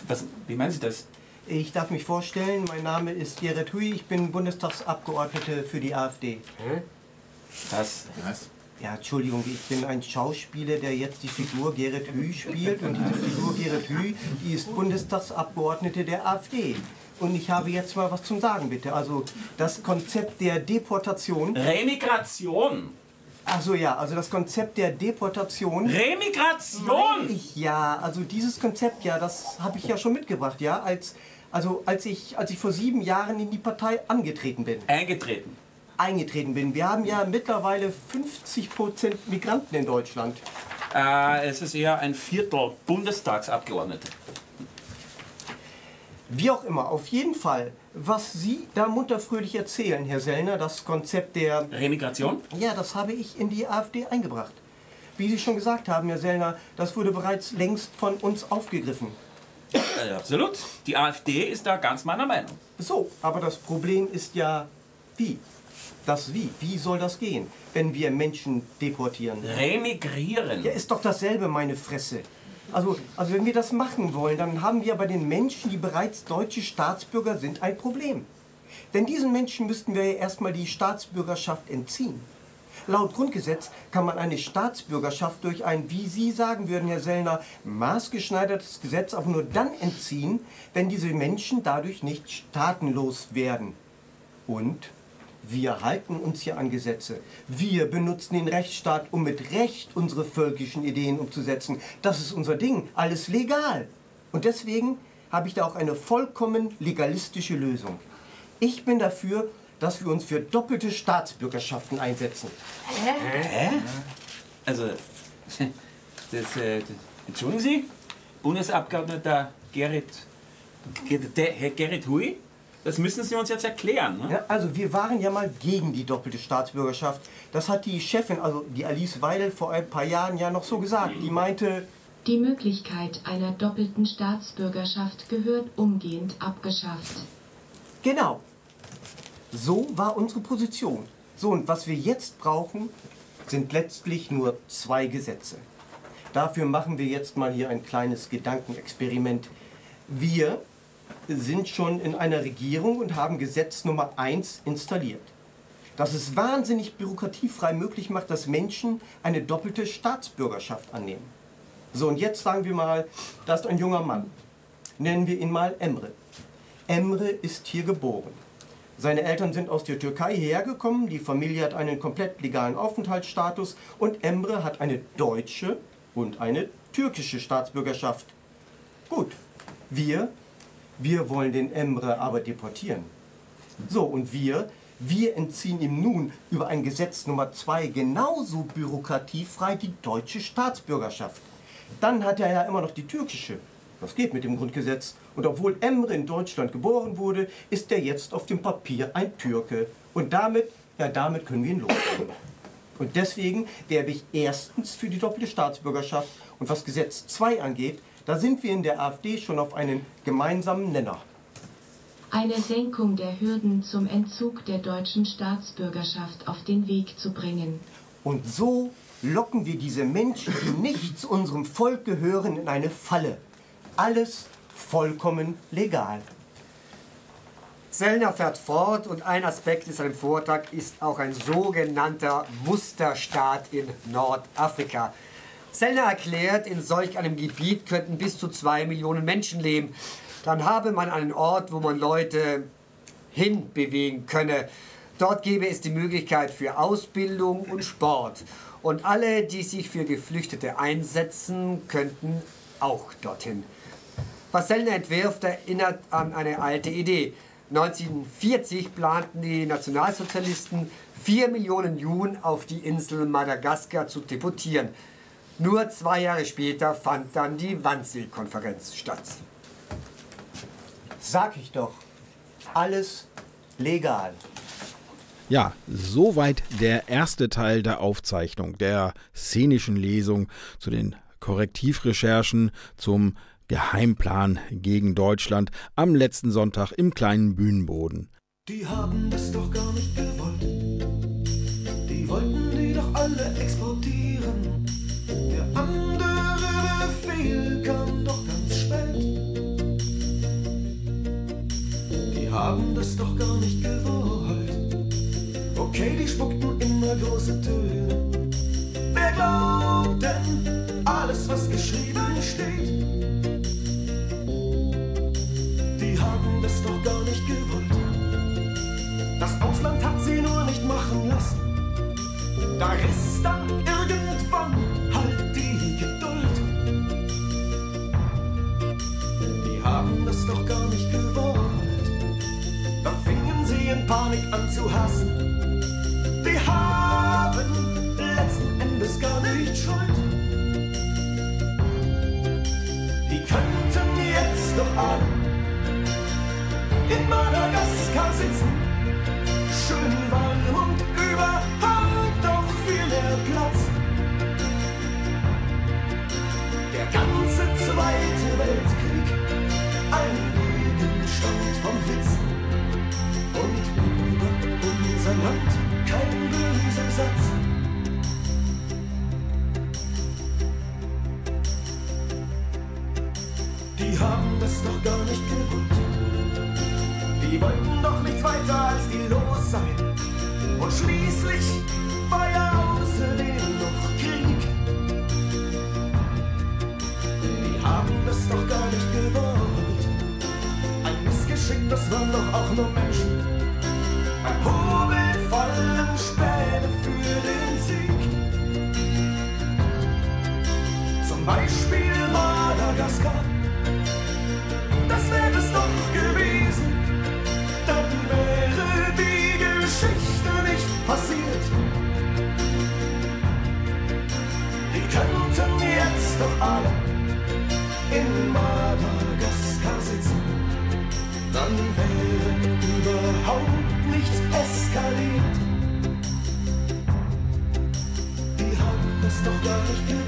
Was, wie meinen Sie das? Ich darf mich vorstellen, mein Name ist Gerrit Hui, ich bin Bundestagsabgeordnete für die AfD. Was? Was? Ja, Entschuldigung, ich bin ein Schauspieler, der jetzt die Figur Gerrit Hü spielt. Und diese Figur Gerrit Hü, die ist Bundestagsabgeordnete der AfD. Und ich habe jetzt mal was zum Sagen, bitte. Also das Konzept der Deportation. Remigration! Also ja, also das Konzept der Deportation. Remigration! Ich ja, also dieses Konzept, ja, das habe ich ja schon mitgebracht, ja, als, also als ich, als ich vor sieben Jahren in die Partei angetreten bin. Eingetreten. Eingetreten bin. Wir haben ja mittlerweile 50 Prozent Migranten in Deutschland. Äh, es ist eher ein Viertel Bundestagsabgeordnete. Wie auch immer, auf jeden Fall, was Sie da munterfröhlich erzählen, Herr Sellner, das Konzept der Remigration? Ja, das habe ich in die AfD eingebracht. Wie Sie schon gesagt haben, Herr Sellner, das wurde bereits längst von uns aufgegriffen. Äh, absolut. Die AfD ist da ganz meiner Meinung. So, aber das Problem ist ja, wie? Das Wie. Wie soll das gehen, wenn wir Menschen deportieren? Remigrieren. Ja, ist doch dasselbe, meine Fresse. Also, also wenn wir das machen wollen, dann haben wir bei den Menschen, die bereits deutsche Staatsbürger sind, ein Problem. Denn diesen Menschen müssten wir ja erstmal die Staatsbürgerschaft entziehen. Laut Grundgesetz kann man eine Staatsbürgerschaft durch ein, wie Sie sagen würden, Herr Sellner, maßgeschneidertes Gesetz aber nur dann entziehen, wenn diese Menschen dadurch nicht staatenlos werden. Und wir halten uns hier an Gesetze. Wir benutzen den Rechtsstaat, um mit Recht unsere völkischen Ideen umzusetzen. Das ist unser Ding. Alles legal. Und deswegen habe ich da auch eine vollkommen legalistische Lösung. Ich bin dafür, dass wir uns für doppelte Staatsbürgerschaften einsetzen. Hä? Also, das, äh, entschuldigen Sie, Bundesabgeordneter Gerrit, Herr Gerrit Hui, das müssen Sie uns jetzt erklären. Ne? Ja, also wir waren ja mal gegen die doppelte Staatsbürgerschaft. Das hat die Chefin, also die Alice Weidel, vor ein paar Jahren ja noch so gesagt. Die meinte, Die Möglichkeit einer doppelten Staatsbürgerschaft gehört umgehend abgeschafft. genau, so war unsere Position. So, und was wir jetzt brauchen, sind letztlich nur zwei Gesetze. Dafür machen wir jetzt mal hier ein kleines Gedankenexperiment. Wir sind schon in einer Regierung und haben Gesetz Nummer 1 installiert. Das es wahnsinnig bürokratiefrei möglich macht, dass Menschen eine doppelte Staatsbürgerschaft annehmen. So, und jetzt sagen wir mal, da ist ein junger Mann. Nennen wir ihn mal Emre. Emre ist hier geboren. Seine Eltern sind aus der Türkei hergekommen, die Familie hat einen komplett legalen Aufenthaltsstatus und Emre hat eine deutsche und eine türkische Staatsbürgerschaft. Gut, wir, wir wollen den Emre aber deportieren. So, und wir, wir entziehen ihm nun über ein Gesetz Nummer 2 genauso bürokratiefrei die deutsche Staatsbürgerschaft. Dann hat er ja immer noch die türkische. Das geht mit dem Grundgesetz. Und obwohl Emre in Deutschland geboren wurde, ist er jetzt auf dem Papier ein Türke. Und damit, ja, damit können wir ihn loswerden. Und deswegen werbe ich erstens für die doppelte Staatsbürgerschaft. Und was Gesetz 2 angeht, da sind wir in der AfD schon auf einen gemeinsamen Nenner. Eine Senkung der Hürden zum Entzug der deutschen Staatsbürgerschaft auf den Weg zu bringen. Und so locken wir diese Menschen, die nicht zu unserem Volk gehören, in eine Falle. Alles vollkommen legal. Sellner fährt fort und ein Aspekt in seinem Vortrag ist auch ein sogenannter Musterstaat in Nordafrika. Sellner erklärt, in solch einem Gebiet könnten bis zu zwei Millionen Menschen leben. Dann habe man einen Ort, wo man Leute hinbewegen könne. Dort gäbe es die Möglichkeit für Ausbildung und Sport. Und alle, die sich für Geflüchtete einsetzen, könnten auch dorthin. Was Sellner entwirft, erinnert an eine alte Idee. 1940 planten die Nationalsozialisten, vier Millionen Juden auf die Insel Madagaskar zu deportieren. Nur zwei Jahre später fand dann die Wannsee-Konferenz statt. Sag ich doch, alles legal. Ja, soweit der erste Teil der Aufzeichnung, der szenischen Lesung zu den Korrektivrecherchen zum Geheimplan gegen Deutschland am letzten Sonntag im kleinen Bühnenboden. Die haben das doch gar nicht gewollt. Die wollten die doch alle exportieren. Der andere Befehl kam doch ganz spät. Die haben das doch gar nicht gewollt. Okay, die spuckten immer große Töne. Wer glaubt denn alles, was geschrieben steht? Doch gar nicht gewollt. Das Ausland hat sie nur nicht machen lassen. Da riss dann irgendwann halt die Geduld. Die haben das doch gar nicht gewollt. Da fingen sie in Panik an zu hassen. Die haben in Madagaskar sitzen. Schön warm und überhaupt auch viel mehr Platz. Der ganze Zweite Weltkrieg, ein Gegenstand vom Witz. Und über unser Land kein böser Satz. Die haben das doch gar nicht gewollt. Die wollten doch nichts weiter als die los sein. Und schließlich war ja außerdem noch Krieg. Die haben das doch gar nicht gewollt. Ein Missgeschick, das waren doch auch nur Menschen. Ein Hobel vollen Späne nichts eskaliert. Die haben es doch gar nicht gewollt.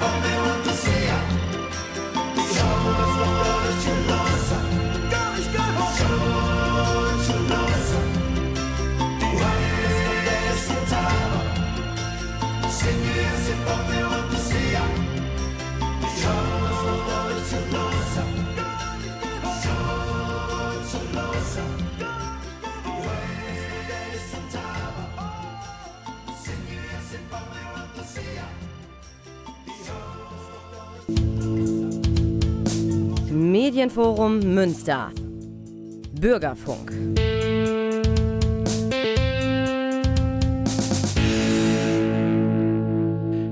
Only Medienforum Münster. Bürgerfunk.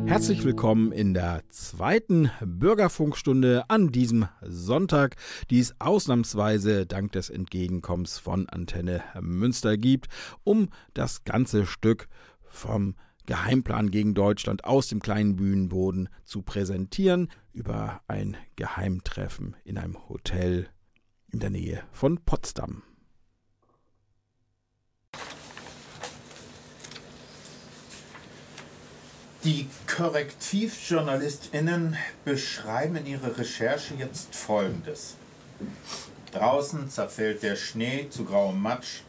Herzlich willkommen in der zweiten Bürgerfunkstunde an diesem Sonntag, die es ausnahmsweise dank des Entgegenkommens von Antenne Münster gibt, um das ganze Stück vom Geheimplan gegen Deutschland aus dem kleinen Bühnenboden zu präsentieren über ein Geheimtreffen in einem Hotel in der Nähe von Potsdam. Die KorrektivjournalistInnen beschreiben in ihrer Recherche jetzt Folgendes. Draußen zerfällt der Schnee zu grauem Matsch.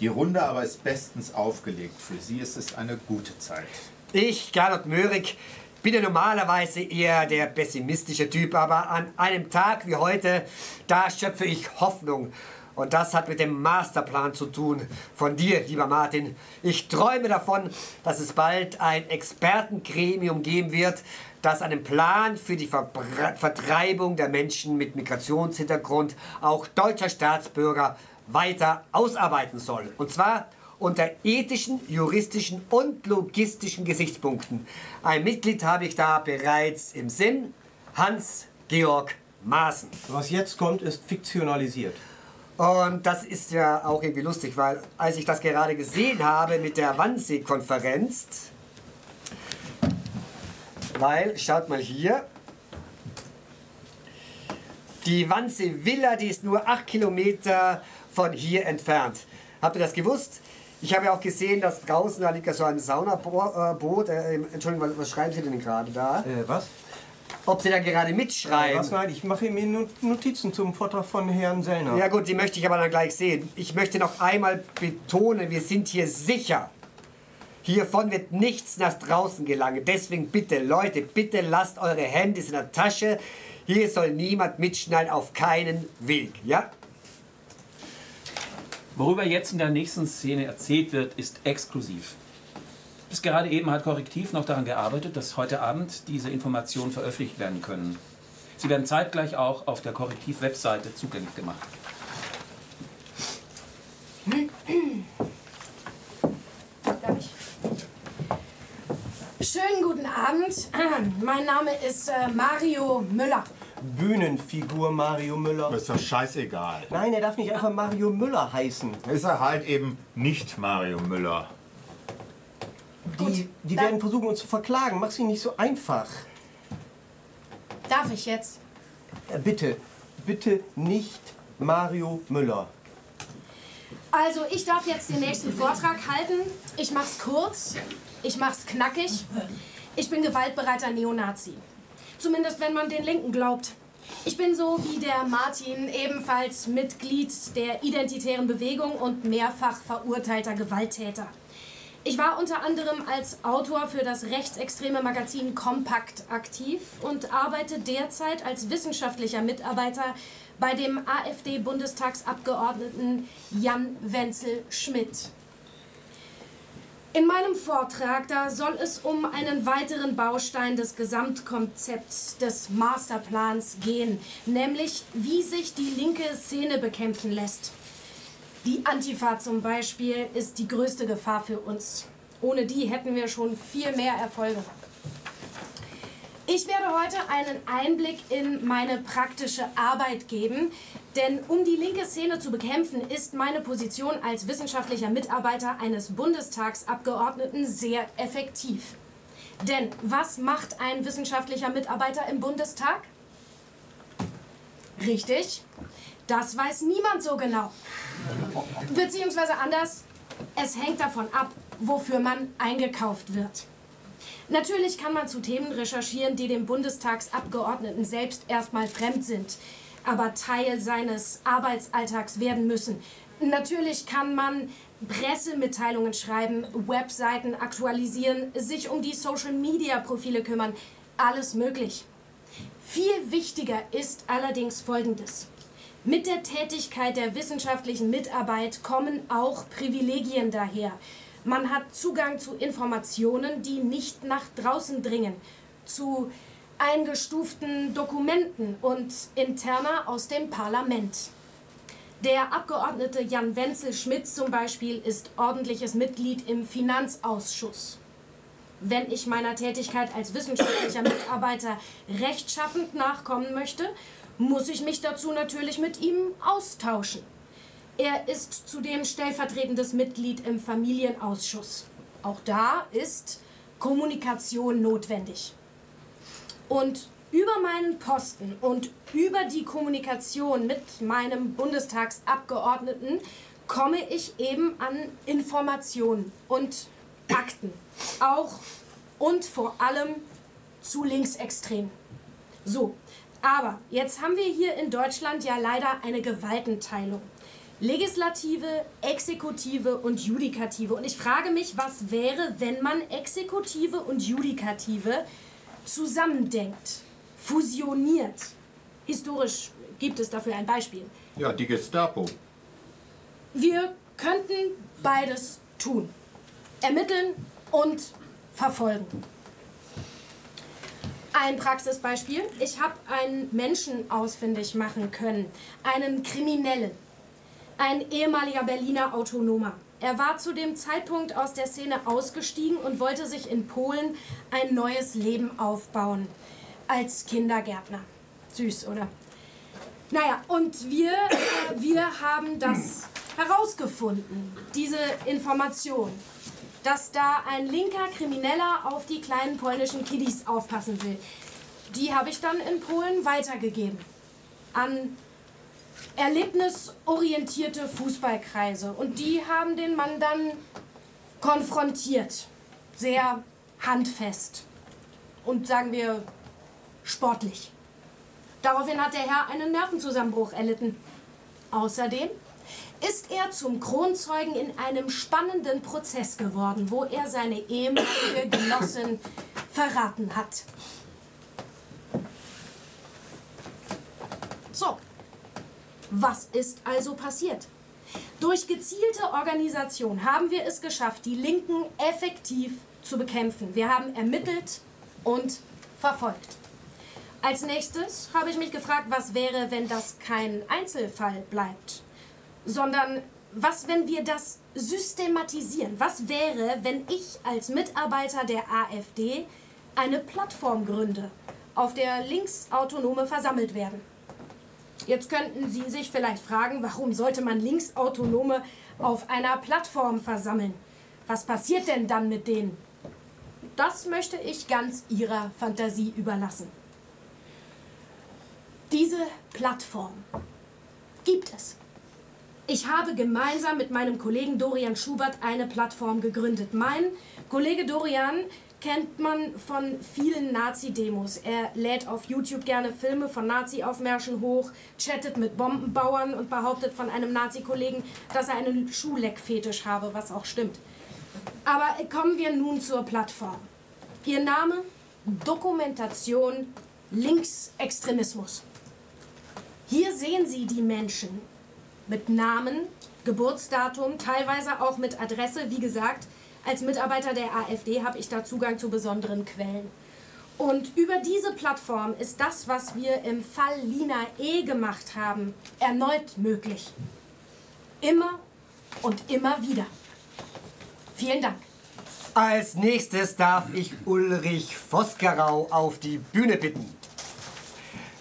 Die Runde aber ist bestens aufgelegt. Für sie ist es eine gute Zeit. Ich, Gernot Möhrig, bin ja normalerweise eher der pessimistische Typ, aber an einem Tag wie heute, da schöpfe ich Hoffnung. Und das hat mit dem Masterplan zu tun von dir, lieber Martin. Ich träume davon, dass es bald ein Expertengremium geben wird, das einen Plan für die Verbra Vertreibung der Menschen mit Migrationshintergrund, auch deutscher Staatsbürger, weiter ausarbeiten soll. Und zwar unter ethischen, juristischen und logistischen Gesichtspunkten. Ein Mitglied habe ich da bereits im Sinn, Hans-Georg Maaßen. Was jetzt kommt, ist fiktionalisiert. Und das ist ja auch irgendwie lustig, weil als ich das gerade gesehen habe mit der Wannsee-Konferenz, weil, schaut mal hier, die Wannsee-Villa, die ist nur acht Kilometer von hier entfernt. Habt ihr das gewusst? Ich habe ja auch gesehen, dass draußen, da liegt ja so ein Saunaboot. Äh, Entschuldigung, was, was schreiben Sie denn gerade da? Äh, was? Ob Sie da gerade mitschreiben? Was? Nein, ich mache mir Not- Notizen zum Vortrag von Herrn Sellner. Ja gut, die möchte ich aber dann gleich sehen. Ich möchte noch einmal betonen, wir sind hier sicher. Hiervon wird nichts nach draußen gelangen. Deswegen bitte, Leute, bitte lasst eure Handys in der Tasche. Hier soll niemand mitschneiden, auf keinen Weg, ja? Worüber jetzt in der nächsten Szene erzählt wird, ist exklusiv. Bis gerade eben hat Korrektiv noch daran gearbeitet, dass heute Abend diese Informationen veröffentlicht werden können. Sie werden zeitgleich auch auf der Korrektiv-Webseite zugänglich gemacht. Darf ich? Schönen guten Abend. Mein Name ist äh, Mario Müller. Bühnenfigur Mario Müller. Das ist doch scheißegal. Nein, er darf nicht einfach Mario Müller heißen. Ist er halt eben nicht Mario Müller. Die, die werden versuchen, uns zu verklagen. Mach sie nicht so einfach. Darf ich jetzt? Äh, Bitte, bitte nicht Mario Müller. Also, ich darf jetzt den nächsten Vortrag halten. Ich mach's kurz. Ich mach's knackig. Ich bin gewaltbereiter Neonazi. Zumindest wenn man den Linken glaubt. Ich bin so wie der Martin ebenfalls Mitglied der identitären Bewegung und mehrfach verurteilter Gewalttäter. Ich war unter anderem als Autor für das rechtsextreme Magazin Kompakt aktiv und arbeite derzeit als wissenschaftlicher Mitarbeiter bei dem AfD-Bundestagsabgeordneten Jan Wenzel Schmidt. In meinem Vortrag, da soll es um einen weiteren Baustein des Gesamtkonzepts des Masterplans gehen, nämlich wie sich die linke Szene bekämpfen lässt. Die Antifa zum Beispiel ist die größte Gefahr für uns. Ohne die hätten wir schon viel mehr Erfolge. Ich werde heute einen Einblick in meine praktische Arbeit geben, denn um die linke Szene zu bekämpfen, ist meine Position als wissenschaftlicher Mitarbeiter eines Bundestagsabgeordneten sehr effektiv. Denn was macht ein wissenschaftlicher Mitarbeiter im Bundestag? Richtig, das weiß niemand so genau. Beziehungsweise anders, es hängt davon ab, wofür man eingekauft wird. Natürlich kann man zu Themen recherchieren, die dem Bundestagsabgeordneten selbst erstmal fremd sind, aber Teil seines Arbeitsalltags werden müssen. Natürlich kann man Pressemitteilungen schreiben, Webseiten aktualisieren, sich um die Social-Media-Profile kümmern. Alles möglich. Viel wichtiger ist allerdings Folgendes. Mit der Tätigkeit der wissenschaftlichen Mitarbeit kommen auch Privilegien daher. Man hat Zugang zu Informationen, die nicht nach draußen dringen, zu eingestuften Dokumenten und interner aus dem Parlament. Der Abgeordnete Jan Wenzel Schmidt zum Beispiel ist ordentliches Mitglied im Finanzausschuss. Wenn ich meiner Tätigkeit als wissenschaftlicher Mitarbeiter rechtschaffend nachkommen möchte, muss ich mich dazu natürlich mit ihm austauschen. Er ist zudem stellvertretendes Mitglied im Familienausschuss. Auch da ist Kommunikation notwendig. Und über meinen Posten und über die Kommunikation mit meinem Bundestagsabgeordneten komme ich eben an Informationen und Akten. Auch und vor allem zu Linksextremen. So, aber jetzt haben wir hier in Deutschland ja leider eine Gewaltenteilung. Legislative, Exekutive und Judikative. Und ich frage mich, was wäre, wenn man Exekutive und Judikative zusammendenkt, fusioniert? Historisch gibt es dafür ein Beispiel. Ja, die Gestapo. Wir könnten beides tun. Ermitteln und verfolgen. Ein Praxisbeispiel. Ich habe einen Menschen ausfindig machen können. Einen Kriminellen. Ein ehemaliger Berliner Autonomer. Er war zu dem Zeitpunkt aus der Szene ausgestiegen und wollte sich in Polen ein neues Leben aufbauen. Als Kindergärtner. Süß, oder? Naja, und wir, äh, wir haben das herausgefunden, diese Information, dass da ein linker Krimineller auf die kleinen polnischen Kiddies aufpassen will. Die habe ich dann in Polen weitergegeben an erlebnisorientierte Fußballkreise. Und die haben den Mann dann konfrontiert. Sehr handfest. Und sagen wir sportlich. Daraufhin hat der Herr einen Nervenzusammenbruch erlitten. Außerdem ist er zum Kronzeugen in einem spannenden Prozess geworden, wo er seine ehemalige Genossin verraten hat. So, was ist also passiert? Durch gezielte Organisation haben wir es geschafft, die Linken effektiv zu bekämpfen. Wir haben ermittelt und verfolgt. Als nächstes habe ich mich gefragt, was wäre, wenn das kein Einzelfall bleibt, sondern was, wenn wir das systematisieren? Was wäre, wenn ich als Mitarbeiter der AfD eine Plattform gründe, auf der Linksautonome versammelt werden? Jetzt könnten Sie sich vielleicht fragen, warum sollte man Linksautonome auf einer Plattform versammeln? Was passiert denn dann mit denen? Das möchte ich ganz Ihrer Fantasie überlassen. Diese Plattform gibt es. Ich habe gemeinsam mit meinem Kollegen Dorian Schubert eine Plattform gegründet. Mein Kollege Dorian kennt man von vielen Nazi-Demos. Er lädt auf YouTube gerne Filme von Nazi-Aufmärschen hoch, chattet mit Bombenbauern und behauptet von einem Nazi-Kollegen, dass er einen Schuhleckfetisch habe, was auch stimmt. Aber kommen wir nun zur Plattform. Ihr Name? Dokumentation Linksextremismus. Hier sehen Sie die Menschen mit Namen, Geburtsdatum, teilweise auch mit Adresse. Wie gesagt, als Mitarbeiter der AfD habe ich da Zugang zu besonderen Quellen. Und über diese Plattform ist das, was wir im Fall Lina E. gemacht haben, erneut möglich. Immer und immer wieder. Vielen Dank. Als nächstes darf ich Ulrich Vosgerau auf die Bühne bitten.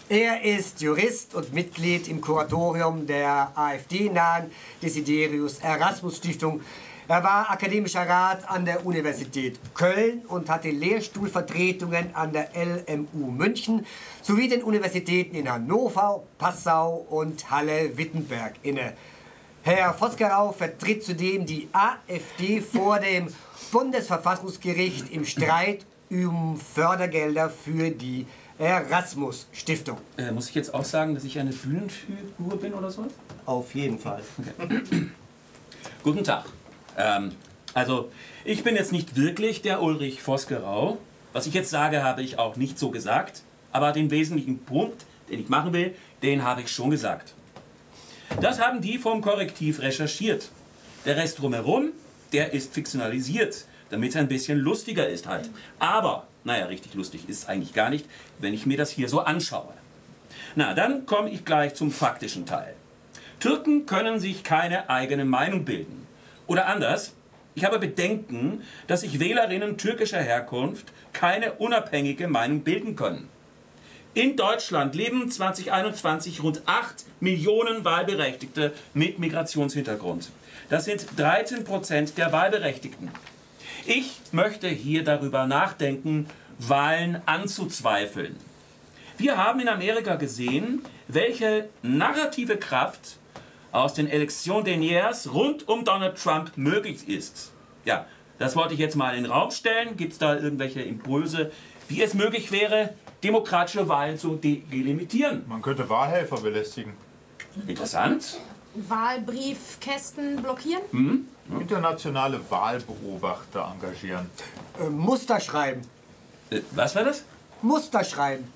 Er ist Jurist und Mitglied im Kuratorium der AfD-nahen Desiderius Erasmus Stiftung. Er war akademischer Rat an der Universität Köln und hatte Lehrstuhlvertretungen an der LMU München sowie den Universitäten in Hannover, Passau und Halle-Wittenberg inne. Herr Vosgerau vertritt zudem die AfD vor dem Bundesverfassungsgericht im Streit um Fördergelder für die Erasmus Stiftung. Äh, muss ich jetzt auch sagen, dass ich eine Bühnenfigur bin oder so? Auf jeden Fall. Okay. Guten Tag. Ähm, also, ich bin jetzt nicht wirklich der Ulrich Vosgerau. Was ich jetzt sage, habe ich auch nicht so gesagt. Aber den wesentlichen Punkt, den ich machen will, den habe ich schon gesagt. Das haben die vom Korrektiv recherchiert. Der Rest drumherum, der ist fiktionalisiert, damit es ein bisschen lustiger ist halt. Aber, naja, richtig lustig ist es eigentlich gar nicht, wenn ich mir das hier so anschaue. Na, dann komme ich gleich zum faktischen Teil. Türken können sich keine eigene Meinung bilden. Oder anders, ich habe Bedenken, dass sich Wählerinnen türkischer Herkunft keine unabhängige Meinung bilden können. In Deutschland leben 2021 rund 8 Millionen Wahlberechtigte mit Migrationshintergrund. Das sind 13 Prozent der Wahlberechtigten. Ich möchte hier darüber nachdenken, Wahlen anzuzweifeln. Wir haben in Amerika gesehen, welche narrative Kraft aus den Elections dernières rund um Donald Trump möglich ist. Ja, das wollte ich jetzt mal in den Raum stellen. Gibt es da irgendwelche Impulse, wie es möglich wäre, demokratische Wahlen zu delimitieren? Man könnte Wahlhelfer belästigen. Interessant. Wahlbriefkästen blockieren? Hm? Internationale Wahlbeobachter engagieren. Äh, Muster schreiben. Äh, was war das? Muster schreiben.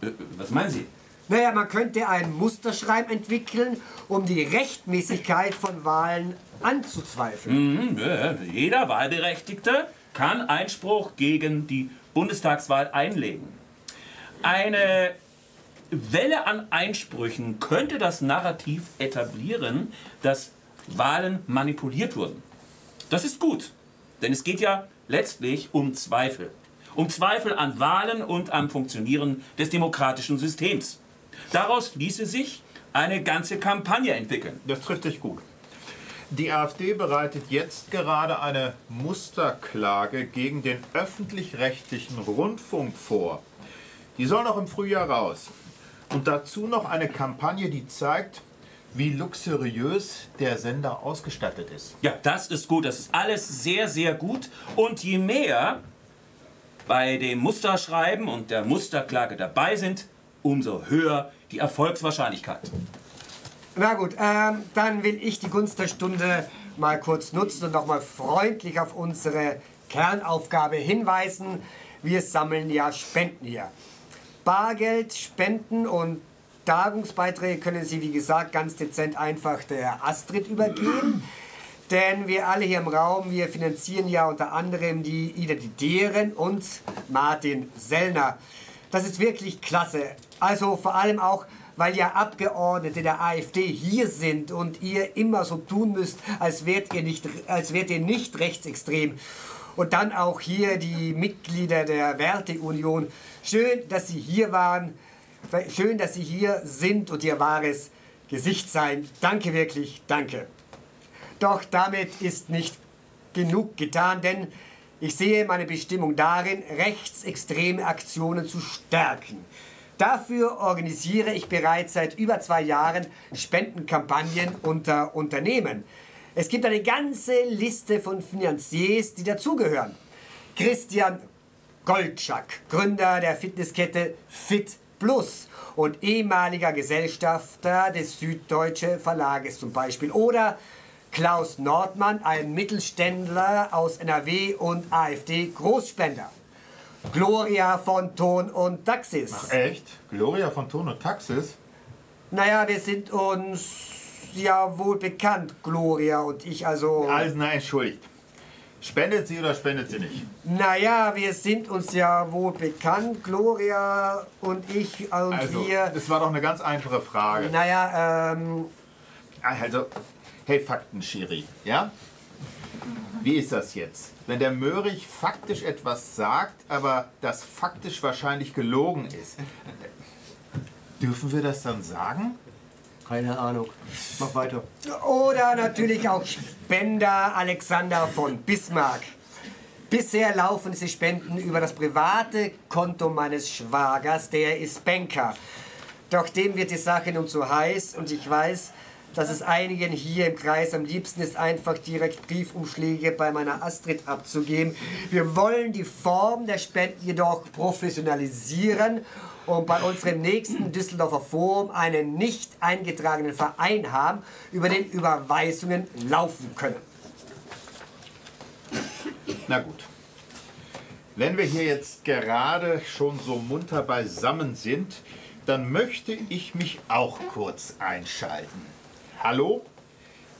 Äh, was meinen Sie? Naja, man könnte ein Musterschreiben entwickeln, um die Rechtmäßigkeit von Wahlen anzuzweifeln. Mhm, jeder Wahlberechtigte kann Einspruch gegen die Bundestagswahl einlegen. Eine Welle an Einsprüchen könnte das Narrativ etablieren, dass Wahlen manipuliert wurden. Das ist gut, denn es geht ja letztlich um Zweifel. Um Zweifel an Wahlen und am Funktionieren des demokratischen Systems. Daraus ließe sich eine ganze Kampagne entwickeln. Das trifft dich gut. Die AfD bereitet jetzt gerade eine Musterklage gegen den öffentlich-rechtlichen Rundfunk vor. Die soll noch im Frühjahr raus. Und dazu noch eine Kampagne, die zeigt, wie luxuriös der Sender ausgestattet ist. Ja, das ist gut. Das ist alles sehr, sehr gut. Und je mehr bei dem Musterschreiben und der Musterklage dabei sind, umso höher die Erfolgswahrscheinlichkeit. Na gut, ähm, dann will ich die Gunst der Stunde mal kurz nutzen und nochmal freundlich auf unsere Kernaufgabe hinweisen. Wir sammeln ja Spenden hier. Bargeld, Spenden und Tagungsbeiträge können Sie, wie gesagt, ganz dezent einfach der Astrid übergeben. Denn wir alle hier im Raum, wir finanzieren ja unter anderem die Identitären und Martin Sellner. Das ist wirklich klasse. Also vor allem auch, weil ja Abgeordnete der AfD hier sind und ihr immer so tun müsst, als wärt ihr nicht, als wärt ihr nicht rechtsextrem. Und dann auch hier die Mitglieder der Werteunion. Schön, dass Sie hier waren. Schön, dass Sie hier sind und Ihr wahres Gesicht sein. Danke wirklich, danke. Doch damit ist nicht genug getan, denn ich sehe meine Bestimmung darin, rechtsextreme Aktionen zu stärken. Dafür organisiere ich bereits seit über zwei Jahren Spendenkampagnen unter Unternehmen. Es gibt eine ganze Liste von Finanziers, die dazugehören. Christian Goldschak, Gründer der Fitnesskette Fit Plus und ehemaliger Gesellschafter des Süddeutsche Verlages zum Beispiel. Oder Klaus Nordmann, ein Mittelständler aus NRW und AfD-Großspender. Gloria von Ton und Taxis. Ach echt? Gloria von Ton und Taxis? Naja, wir sind uns ja wohl bekannt, Gloria und ich, also... Also, nein, entschuldigt. Spendet sie oder spendet sie nicht? Naja, wir sind uns ja wohl bekannt, Gloria und ich und Also, wir... das war doch eine ganz einfache Frage. Naja, ähm... Also, hey Faktenschiri, ja? Wie ist das jetzt? Wenn der Möhrig faktisch etwas sagt, aber das faktisch wahrscheinlich gelogen ist, dürfen wir das dann sagen? Keine Ahnung. Mach weiter. Oder natürlich auch Spender Alexander von Bismarck. Bisher laufen diese Spenden über das private Konto meines Schwagers, der ist Banker. Doch dem wird die Sache nun zu heiß und ich weiß, dass es einigen hier im Kreis am liebsten ist, einfach direkt Briefumschläge bei meiner Astrid abzugeben. Wir wollen die Form der Spenden jedoch professionalisieren und bei unserem nächsten Düsseldorfer Forum einen nicht eingetragenen Verein haben, über den Überweisungen laufen können. Na gut. Wenn wir hier jetzt gerade schon so munter beisammen sind, dann möchte ich mich auch kurz einschalten. Hallo,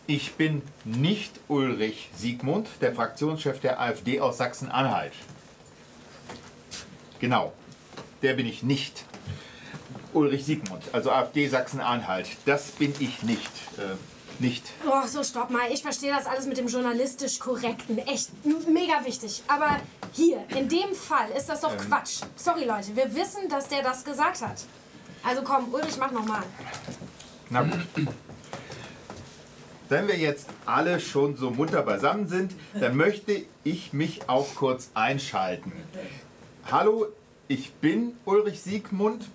ich bin nicht Ulrich Siegmund, der Fraktionschef der AfD aus Sachsen-Anhalt. Genau, der bin ich nicht. Ulrich Siegmund, also AfD Sachsen-Anhalt, das bin ich nicht. Äh, nicht. Oh, so stopp mal. Ich verstehe das alles mit dem journalistisch korrekten. Echt mega wichtig. Aber hier, in dem Fall ist das doch Ähm. Quatsch. Sorry, Leute. Wir wissen, dass der das gesagt hat. Also komm, Ulrich, mach noch mal. Na gut. Wenn wir jetzt alle schon so munter beisammen sind, dann möchte ich mich auch kurz einschalten. Hallo, ich bin Ulrich Siegmund,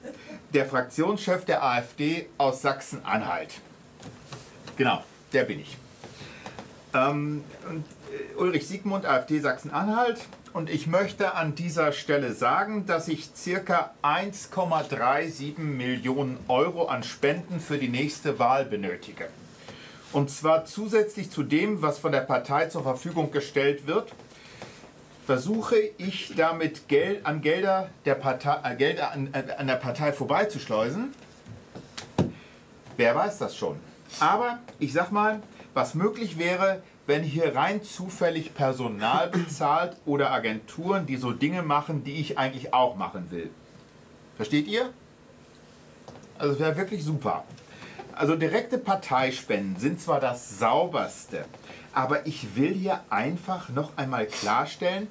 der Fraktionschef der AfD aus Sachsen-Anhalt. Genau, der bin ich. Ähm, äh, Ulrich Siegmund, AfD Sachsen-Anhalt. Und ich möchte an dieser Stelle sagen, dass ich circa 1,37 Millionen Euro an Spenden für die nächste Wahl benötige. Und zwar zusätzlich zu dem, was von der Partei zur Verfügung gestellt wird, versuche ich damit Geld an Gelder der Partei, äh, Gelder an, äh, an der Partei vorbeizuschleusen. Wer weiß das schon. Aber ich sag mal, was möglich wäre, wenn hier rein zufällig Personal bezahlt oder Agenturen, die so Dinge machen, die ich eigentlich auch machen will. Versteht ihr? Also wäre wirklich super. Also direkte Parteispenden sind zwar das sauberste, aber ich will hier einfach noch einmal klarstellen,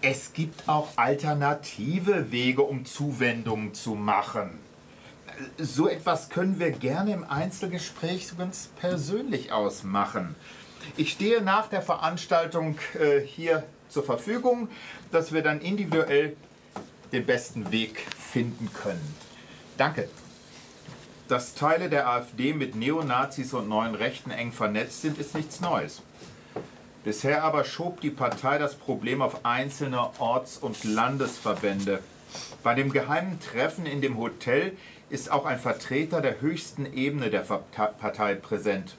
es gibt auch alternative Wege, um Zuwendungen zu machen. So etwas können wir gerne im Einzelgespräch ganz persönlich ausmachen. Ich stehe nach der Veranstaltung äh, hier zur Verfügung, dass wir dann individuell den besten Weg finden können. Danke. Dass Teile der AfD mit Neonazis und neuen Rechten eng vernetzt sind, ist nichts Neues. Bisher aber schob die Partei das Problem auf einzelne Orts- und Landesverbände. Bei dem geheimen Treffen in dem Hotel ist auch ein Vertreter der höchsten Ebene der Partei präsent.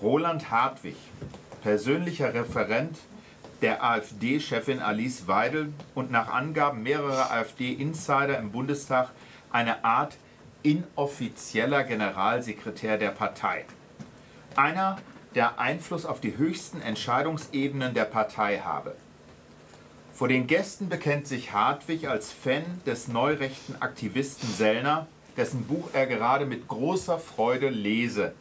Roland Hartwig, persönlicher Referent der AfD-Chefin Alice Weidel und nach Angaben mehrerer AfD-Insider im Bundestag eine Art inoffizieller Generalsekretär der Partei. Einer, der Einfluss auf die höchsten Entscheidungsebenen der Partei habe. Vor den Gästen bekennt sich Hartwig als Fan des neurechten Aktivisten Sellner, dessen Buch er gerade mit großer Freude lese.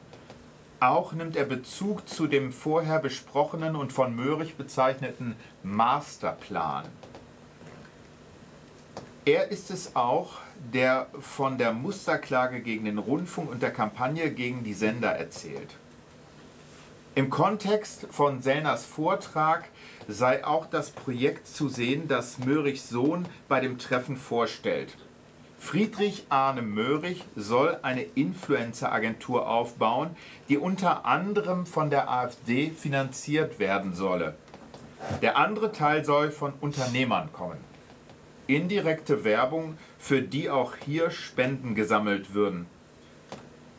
Auch nimmt er Bezug zu dem vorher besprochenen und von Möhrig bezeichneten Masterplan. Er ist es auch, der von der Musterklage gegen den Rundfunk und der Kampagne gegen die Sender erzählt. Im Kontext von Sellners Vortrag sei auch das Projekt zu sehen, das Möhrichs Sohn bei dem Treffen vorstellt. Friedrich Arne Möhrig soll eine Influencer-Agentur aufbauen, die unter anderem von der AfD finanziert werden solle. Der andere Teil soll von Unternehmern kommen. Indirekte Werbung, für die auch hier Spenden gesammelt würden.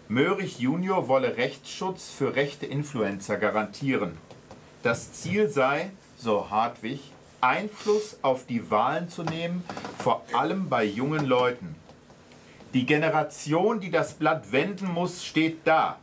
Möhrig Junior wolle Rechtsschutz für rechte Influencer garantieren. Das Ziel sei, so Hartwig, Einfluss auf die Wahlen zu nehmen, vor allem bei jungen Leuten. Die Generation, die das Blatt wenden muss, steht da.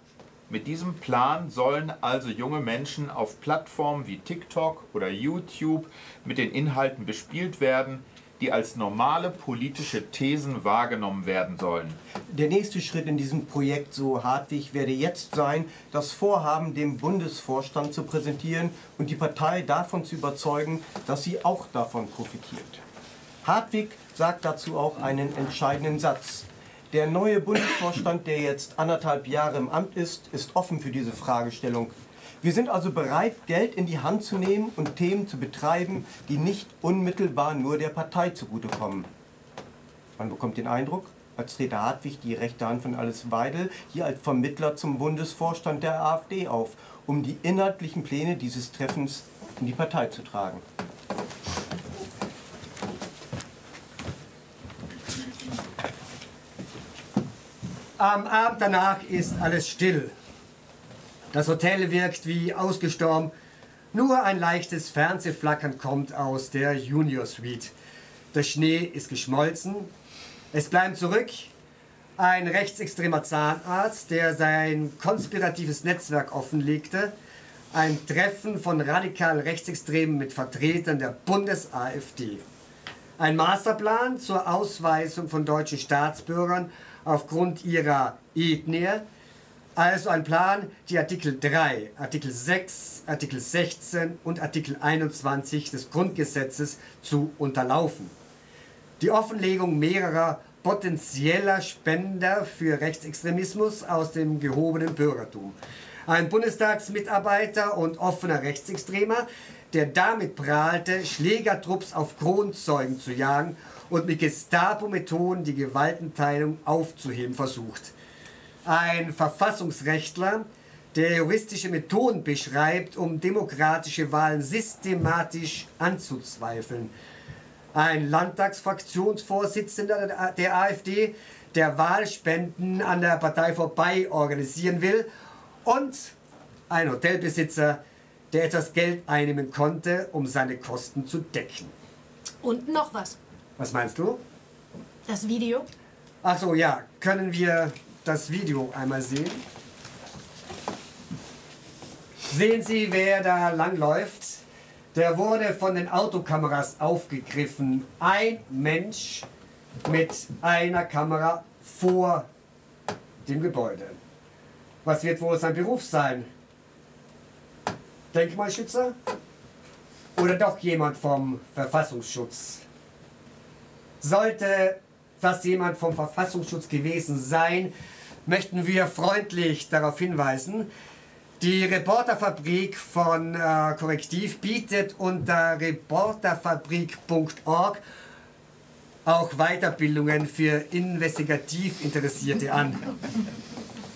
Mit diesem Plan sollen also junge Menschen auf Plattformen wie TikTok oder YouTube mit den Inhalten bespielt werden, die als normale politische Thesen wahrgenommen werden sollen. Der nächste Schritt in diesem Projekt, so Hartwig, werde jetzt sein, das Vorhaben dem Bundesvorstand zu präsentieren und die Partei davon zu überzeugen, dass sie auch davon profitiert. Hartwig sagt dazu auch einen entscheidenden Satz. Der neue Bundesvorstand, der jetzt anderthalb Jahre im Amt ist, ist offen für diese Fragestellung. Wir sind also bereit, Geld in die Hand zu nehmen und Themen zu betreiben, die nicht unmittelbar nur der Partei zugutekommen. Man bekommt den Eindruck, als trete Hartwig, die rechte Hand von Alice Weidel, hier als Vermittler zum Bundesvorstand der AfD auf, um die inhaltlichen Pläne dieses Treffens in die Partei zu tragen. Am Abend danach ist alles still. Das Hotel wirkt wie ausgestorben. Nur ein leichtes Fernsehflackern kommt aus der Junior Suite. Der Schnee ist geschmolzen. Es bleiben zurück ein rechtsextremer Zahnarzt, der sein konspiratives Netzwerk offenlegte, ein Treffen von radikal Rechtsextremen mit Vertretern der Bundes-AfD, ein Masterplan zur Ausweisung von deutschen Staatsbürgern aufgrund ihrer Ethnie, also ein Plan, die Artikel 3, Artikel 6, Artikel 16 und Artikel 21 des Grundgesetzes zu unterlaufen. Die Offenlegung mehrerer potenzieller Spender für Rechtsextremismus aus dem gehobenen Bürgertum. Ein Bundestagsmitarbeiter und offener Rechtsextremer, der damit prahlte, Schlägertrupps auf Kronzeugen zu jagen und mit Gestapo-Methoden die Gewaltenteilung aufzuheben versucht. Ein Verfassungsrechtler, der juristische Methoden beschreibt, um demokratische Wahlen systematisch anzuzweifeln. Ein Landtagsfraktionsvorsitzender der AfD, der Wahlspenden an der Partei vorbei organisieren will. Und ein Hotelbesitzer, der etwas Geld einnehmen konnte, um seine Kosten zu decken. Und noch was. Was meinst du? Das Video. Ach so, ja. Können wir das Video einmal sehen? Sehen Sie, wer da langläuft? Der wurde von den Autokameras aufgegriffen. Ein Mensch mit einer Kamera vor dem Gebäude. Was wird wohl sein Beruf sein? Denkmalschützer? Oder doch jemand vom Verfassungsschutz? Sollte das jemand vom Verfassungsschutz gewesen sein, möchten wir freundlich darauf hinweisen, die Reporterfabrik von äh, Korrektiv bietet unter reporterfabrik.org auch Weiterbildungen für investigativ Interessierte an.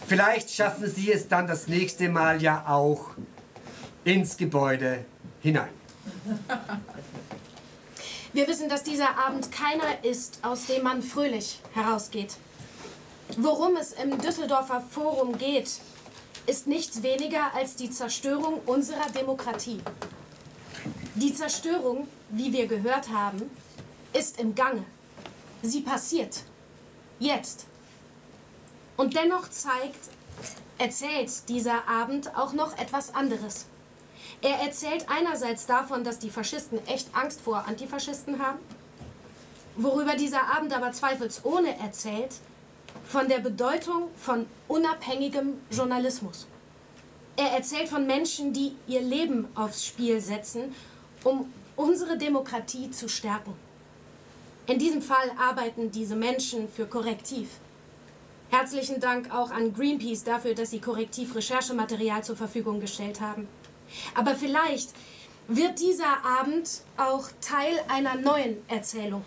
Vielleicht schaffen Sie es dann das nächste Mal ja auch ins Gebäude hinein. Wir wissen, dass dieser Abend keiner ist, aus dem man fröhlich herausgeht. Worum es im Düsseldorfer Forum geht, ist nichts weniger als die Zerstörung unserer Demokratie. Die Zerstörung, wie wir gehört haben, ist im Gange. Sie passiert. Jetzt. Und dennoch zeigt, erzählt dieser Abend auch noch etwas anderes. Er erzählt einerseits davon, dass die Faschisten echt Angst vor Antifaschisten haben, worüber dieser Abend aber zweifelsohne erzählt, von der Bedeutung von unabhängigem Journalismus. Er erzählt von Menschen, die ihr Leben aufs Spiel setzen, um unsere Demokratie zu stärken. In diesem Fall arbeiten diese Menschen für Korrektiv. Herzlichen Dank auch an Greenpeace dafür, dass sie Korrektiv Recherchematerial zur Verfügung gestellt haben. Aber vielleicht wird dieser Abend auch Teil einer neuen Erzählung.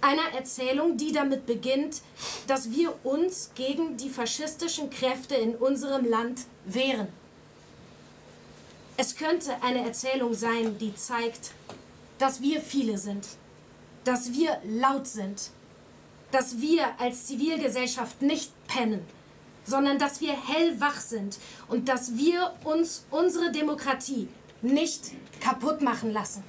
Einer Erzählung, die damit beginnt, dass wir uns gegen die faschistischen Kräfte in unserem Land wehren. Es könnte eine Erzählung sein, die zeigt, dass wir viele sind, dass wir laut sind, dass wir als Zivilgesellschaft nicht pennen, sondern dass wir hellwach sind und dass wir uns unsere Demokratie nicht kaputt machen lassen.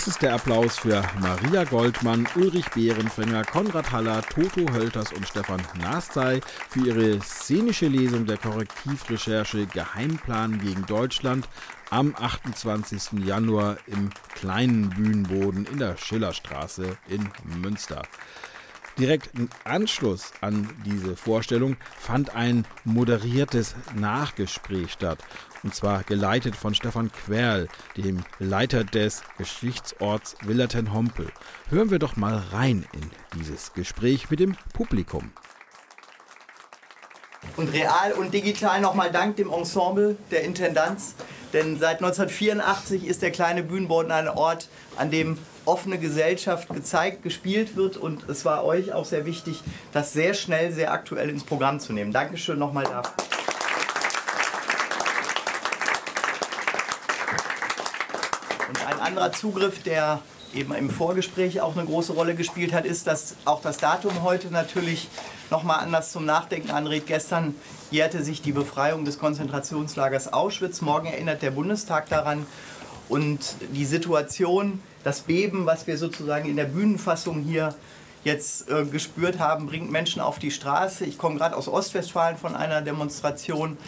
Das ist der Applaus für Maria Goldmann, Ulrich Behrenfänger, Konrad Haller, Toto Hölters und Stefan Nastey für ihre szenische Lesung der Korrektivrecherche Geheimplan gegen Deutschland am 28. Januar im kleinen Bühnenboden in der Schillerstraße in Münster. Direkt im Anschluss an diese Vorstellung fand ein moderiertes Nachgespräch statt. Und zwar geleitet von Stefan Querl, dem Leiter des Geschichtsorts Willerten-Hompel. Hören wir doch mal rein in dieses Gespräch mit dem Publikum. Und real und digital nochmal Dank dem Ensemble der Intendanz. Denn seit 1984 ist der kleine Bühnenboden ein Ort, an dem offene Gesellschaft gezeigt, gespielt wird. Und es war euch auch sehr wichtig, das sehr schnell, sehr aktuell ins Programm zu nehmen. Dankeschön nochmal dafür. Und ein anderer Zugriff, der eben im Vorgespräch auch eine große Rolle gespielt hat, ist, dass auch das Datum heute natürlich nochmal anders zum Nachdenken anregt. Gestern jährte sich die Befreiung des Konzentrationslagers Auschwitz. Morgen erinnert der Bundestag daran. Und die Situation, das Beben, was wir sozusagen in der Bühnenfassung hier jetzt äh, gespürt haben, bringt Menschen auf die Straße. Ich komme gerade aus Ostwestfalen von einer Demonstration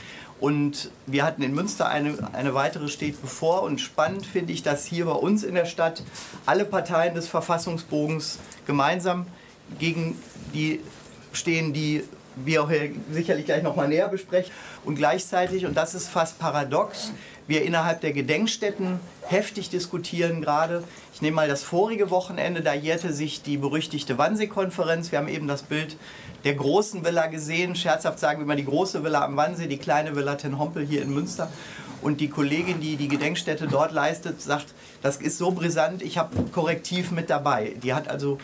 und wir hatten in Münster eine, eine weitere steht bevor. Und spannend finde ich, dass hier bei uns in der Stadt alle Parteien des Verfassungsbogens gemeinsam gegen die stehen, die wir auch sicherlich gleich noch mal näher besprechen. Und gleichzeitig, und das ist fast paradox, wir innerhalb der Gedenkstätten heftig diskutieren gerade. Ich nehme mal das vorige Wochenende, da jährte sich die berüchtigte Wannsee-Konferenz. Wir haben eben das Bild der großen Villa gesehen. Scherzhaft sagen wir mal die große Villa am Wannsee, die kleine Villa Ten Hompel hier in Münster. Und die Kollegin, die die Gedenkstätte dort leistet, sagt, das ist so brisant, ich habe Korrektiv mit dabei. Die hat also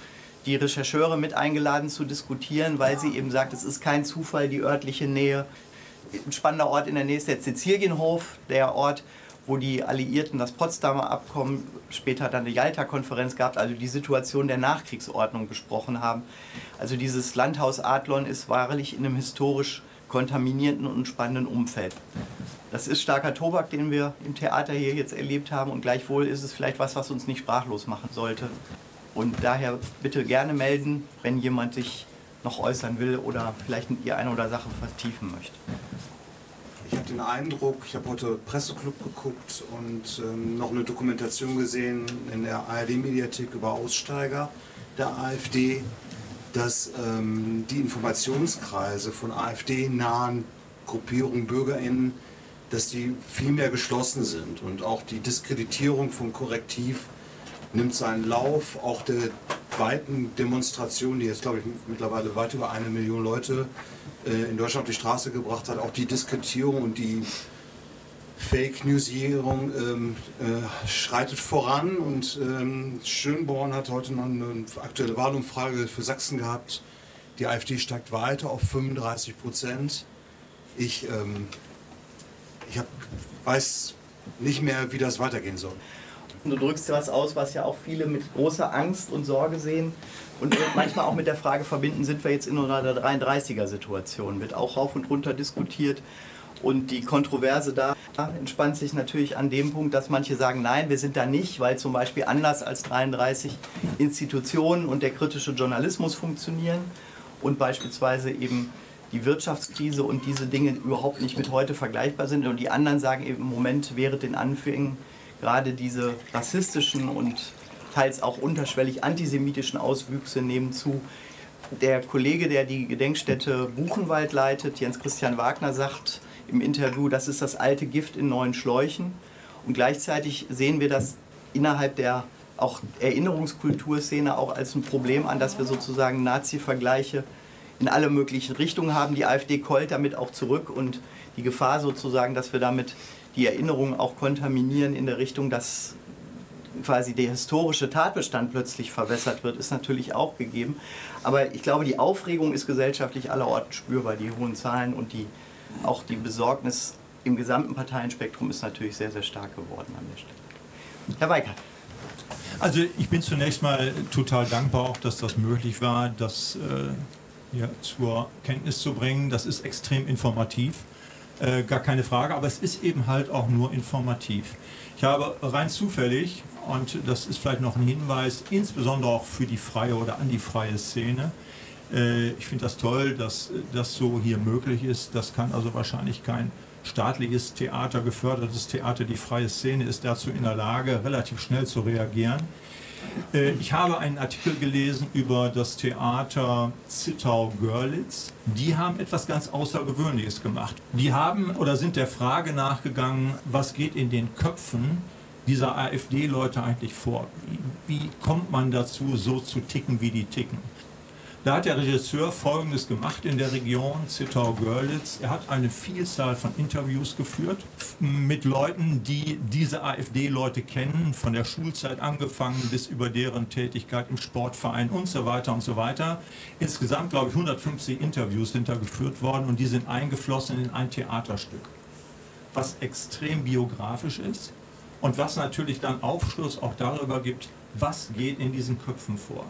die Rechercheure mit eingeladen zu diskutieren, weil sie eben sagt, es ist kein Zufall, die örtliche Nähe. Ein spannender Ort in der Nähe ist der Sizilienhof, der Ort, wo die Alliierten das Potsdamer Abkommen, später dann die Jalta-Konferenz gab, also die Situation der Nachkriegsordnung besprochen haben. Also dieses Landhaus Adlon ist wahrlich in einem historisch kontaminierten und spannenden Umfeld. Das ist starker Tobak, den wir im Theater hier jetzt erlebt haben und gleichwohl ist es vielleicht was, was uns nicht sprachlos machen sollte. Und daher bitte gerne melden, wenn jemand sich noch äußern will oder vielleicht ihr eine oder Sache vertiefen möchte. Ich habe den Eindruck, ich habe heute Presseclub geguckt und ähm, noch eine Dokumentation gesehen in der ARD-Mediathek über Aussteiger der AfD, dass ähm, die Informationskreise von AfD-nahen Gruppierungen, BürgerInnen, dass die viel mehr geschlossen sind und auch die Diskreditierung von Korrektiv nimmt seinen Lauf. Auch der weiten Demonstration, die jetzt, glaube ich, mittlerweile weit über eine Million Leute äh, in Deutschland auf die Straße gebracht hat, auch die Diskretierung und die Fake Newsierung ähm, äh, schreitet voran und ähm, Schönborn hat heute noch eine aktuelle Wahlumfrage für Sachsen gehabt. Die AfD steigt weiter auf 35 Prozent. Ich, ähm, ich hab, weiß nicht mehr, wie das weitergehen soll. Du drückst was aus, was ja auch viele mit großer Angst und Sorge sehen und manchmal auch mit der Frage verbinden, sind wir jetzt in einer 33er-Situation? Wird auch rauf und runter diskutiert. Und die Kontroverse da entspannt sich natürlich an dem Punkt, dass manche sagen, nein, wir sind da nicht, weil zum Beispiel anders als 33 Institutionen und der kritische Journalismus funktionieren und beispielsweise eben die Wirtschaftskrise und diese Dinge überhaupt nicht mit heute vergleichbar sind. Und die anderen sagen eben, im Moment wäre den Anfängen gerade diese rassistischen und teils auch unterschwellig antisemitischen Auswüchse nehmen zu. Der Kollege, der die Gedenkstätte Buchenwald leitet, Jens Christian Wagner, sagt im Interview, das ist das alte Gift in neuen Schläuchen. Und gleichzeitig sehen wir das innerhalb der auch Erinnerungskulturszene auch als ein Problem an, dass wir sozusagen Nazi-Vergleiche in alle möglichen Richtungen haben. Die AfD keult damit auch zurück und die Gefahr sozusagen, dass wir damit die Erinnerungen auch kontaminieren in der Richtung, dass quasi der historische Tatbestand plötzlich verwässert wird, ist natürlich auch gegeben. Aber ich glaube, die Aufregung ist gesellschaftlich allerorten spürbar, die hohen Zahlen und die, auch die Besorgnis im gesamten Parteienspektrum ist natürlich sehr, sehr stark geworden an der Stelle. Herr Weikert. Also ich bin zunächst mal total dankbar, auch dass das möglich war, das äh, ja, zur Kenntnis zu bringen. Das ist extrem informativ. Äh, gar keine Frage, aber es ist eben halt auch nur informativ. Ich habe rein zufällig und das ist vielleicht noch ein Hinweis, insbesondere auch für die freie oder an die freie Szene. Äh, ich finde das toll, dass das so hier möglich ist. Das kann also wahrscheinlich kein staatliches Theater, gefördertes Theater, die freie Szene ist dazu in der Lage, relativ schnell zu reagieren. Äh, ich habe einen Artikel gelesen über das Theater Zittau-Görlitz. Die haben etwas ganz Außergewöhnliches gemacht. Die haben oder sind der Frage nachgegangen, was geht in den Köpfen dieser AfD-Leute eigentlich vor? Wie, wie kommt man dazu, so zu ticken, wie die ticken? Da hat der Regisseur Folgendes gemacht in der Region Zittau-Görlitz. Er hat eine Vielzahl von Interviews geführt mit Leuten, die diese AfD-Leute kennen, von der Schulzeit angefangen bis über deren Tätigkeit im Sportverein und so weiter und so weiter. Insgesamt, glaube ich, 150 Interviews sind da geführt worden und die sind eingeflossen in ein Theaterstück, was extrem biografisch ist und was natürlich dann Aufschluss auch darüber gibt, was geht in diesen Köpfen vor.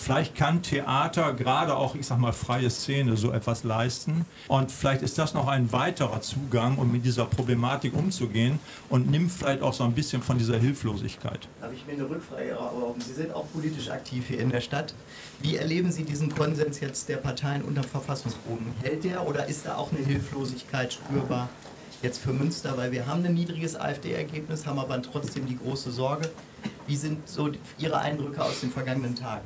Vielleicht kann Theater, gerade auch, ich sag mal, freie Szene, so etwas leisten. Und vielleicht ist das noch ein weiterer Zugang, um mit dieser Problematik umzugehen und nimmt vielleicht auch so ein bisschen von dieser Hilflosigkeit. Habe ich mir eine Rückfrage erlauben? Sie sind auch politisch aktiv hier in der Stadt. Wie erleben Sie diesen Konsens jetzt der Parteien unter Verfassungsboden? Hält der oder ist da auch eine Hilflosigkeit spürbar? Jetzt für Münster, weil wir haben ein niedriges AfD-Ergebnis, haben aber trotzdem die große Sorge. Wie sind so Ihre Eindrücke aus den vergangenen Tagen?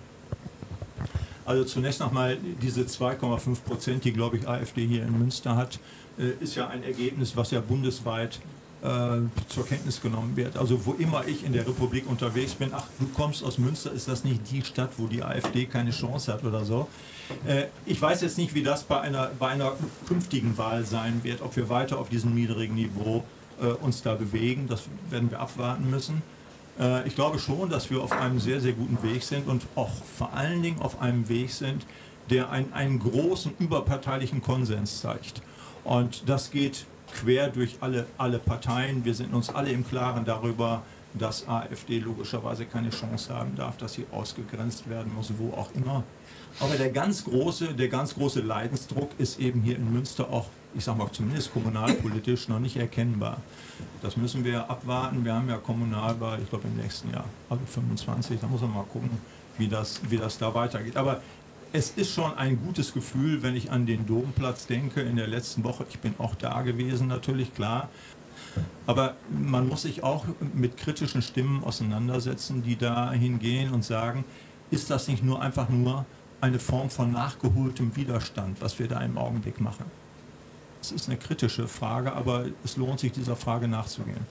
Also zunächst nochmal diese 2,5 Prozent, die, glaube ich, AfD hier in Münster hat, äh, ist ja ein Ergebnis, was ja bundesweit äh, zur Kenntnis genommen wird. Also wo immer ich in der Republik unterwegs bin, ach, du kommst aus Münster, ist das nicht die Stadt, wo die AfD keine Chance hat oder so. Äh, ich weiß jetzt nicht, wie das bei einer, bei einer künftigen Wahl sein wird, ob wir weiter auf diesem niedrigen Niveau uns da bewegen. Das werden wir abwarten müssen. Äh, ich glaube schon, dass wir auf einem sehr, sehr guten Weg sind und auch vor allen Dingen auf einem Weg sind, der ein, einen großen überparteilichen Konsens zeigt. Und das geht quer durch alle, alle Parteien. Wir sind uns alle im Klaren darüber, dass AfD logischerweise keine Chance haben darf, dass sie ausgegrenzt werden muss, wo auch immer. Aber der ganz große, der ganz große Leidensdruck ist eben hier in Münster auch ich sage mal zumindest kommunalpolitisch noch nicht erkennbar. Das müssen wir abwarten. Wir haben ja Kommunalwahl, ich glaube im nächsten Jahr, also 25. Da muss man mal gucken, wie das, wie das da weitergeht. Aber es ist schon ein gutes Gefühl, wenn ich an den Domplatz denke in der letzten Woche. Ich bin auch da gewesen, natürlich klar. Aber man muss sich auch mit kritischen Stimmen auseinandersetzen, die dahin gehen und sagen, ist das nicht nur einfach nur eine Form von nachgeholtem Widerstand, was wir da im Augenblick machen? Das ist eine kritische Frage, aber es lohnt sich, dieser Frage nachzugehen.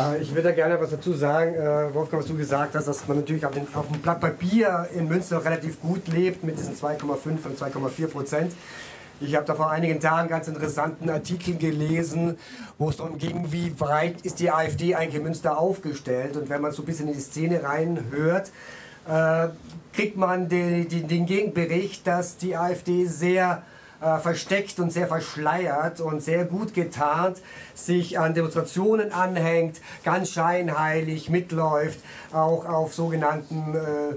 Äh, ich würde da gerne was dazu sagen, äh, Wolfgang, was du gesagt hast, dass man natürlich auf, dem Blatt Papier in Münster relativ gut lebt mit diesen 2,5 und 2,4 Prozent. Ich habe da vor einigen Tagen ganz interessanten Artikel gelesen, wo es darum ging, wie breit ist die AfD eigentlich in Münster aufgestellt. Und wenn man so ein bisschen in die Szene reinhört, äh, kriegt man den Gegenbericht, dass die AfD sehr äh, versteckt und sehr verschleiert und sehr gut getarnt sich an Demonstrationen anhängt, ganz scheinheilig mitläuft, auch auf sogenannten äh, äh,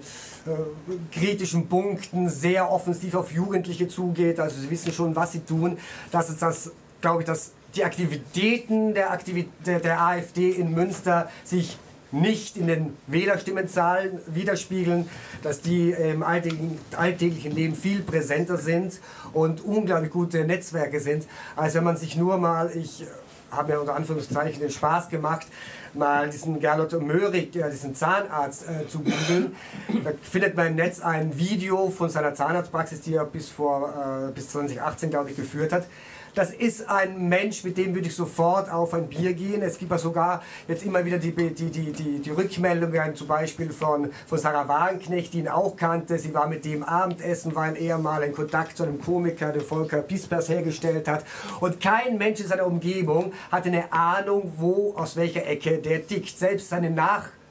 kritischen Punkten sehr offensiv auf Jugendliche zugeht. Also sie wissen schon, was sie tun. Das ist das, glaube ich, dass die Aktivitäten der, Aktivität der AfD in Münster sich nicht in den Wählerstimmenzahlen widerspiegeln, dass die im alltäglichen, Leben viel präsenter sind und unglaublich gute Netzwerke sind, als wenn man sich nur mal, ich habe mir unter Anführungszeichen den Spaß gemacht, mal diesen Gernot Möhrig, diesen Zahnarzt äh, zu googeln. Da findet man im Netz ein Video von seiner Zahnarztpraxis, die er bis, vor, äh, bis 2018, glaube ich, geführt hat das ist ein Mensch, mit dem würde ich sofort auf ein Bier gehen. Es gibt ja sogar jetzt immer wieder die, die, die, die, die Rückmeldungen, zum Beispiel von, von Sarah Wagenknecht, die ihn auch kannte. Sie war mit dem Abendessen, weil er mal einen Kontakt zu einem Komiker, der Volker Pispers, hergestellt hat. Und kein Mensch in seiner Umgebung hatte eine Ahnung, wo, aus welcher Ecke der tickt. Selbst seine Nach- äh,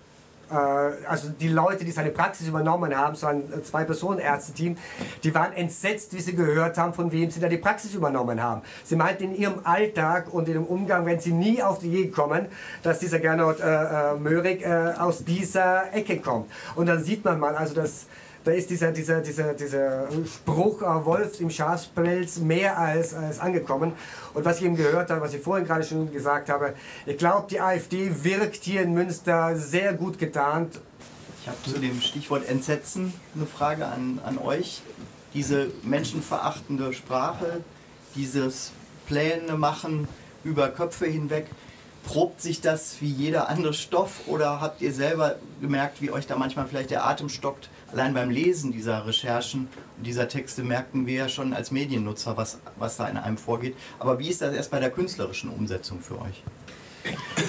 also die Leute, die seine Praxis übernommen haben, so ein Zwei-Personen-Ärzteteam, die waren entsetzt, wie sie gehört haben, von wem sie da die Praxis übernommen haben. Sie meinten in ihrem Alltag und in ihrem Umgang, wenn sie nie auf die Idee kommen, dass dieser Gernot äh, äh, Möhrig äh, aus dieser Ecke kommt. Und dann sieht man mal, also dass da ist dieser, dieser, dieser, dieser Spruch äh, Wolf im Schafspelz mehr als, als angekommen. Und was ich eben gehört habe, was ich vorhin gerade schon gesagt habe, ich glaube, die AfD wirkt hier in Münster sehr gut getarnt. Ich habe zu dem Stichwort Entsetzen eine Frage an, an euch. Diese menschenverachtende Sprache, dieses Pläne machen über Köpfe hinweg, probt sich das wie jeder andere Stoff oder habt ihr selber gemerkt, wie euch da manchmal vielleicht der Atem stockt? Allein beim Lesen dieser Recherchen und dieser Texte merken wir ja schon als Mediennutzer, was, was da in einem vorgeht. Aber wie ist das erst bei der künstlerischen Umsetzung für euch?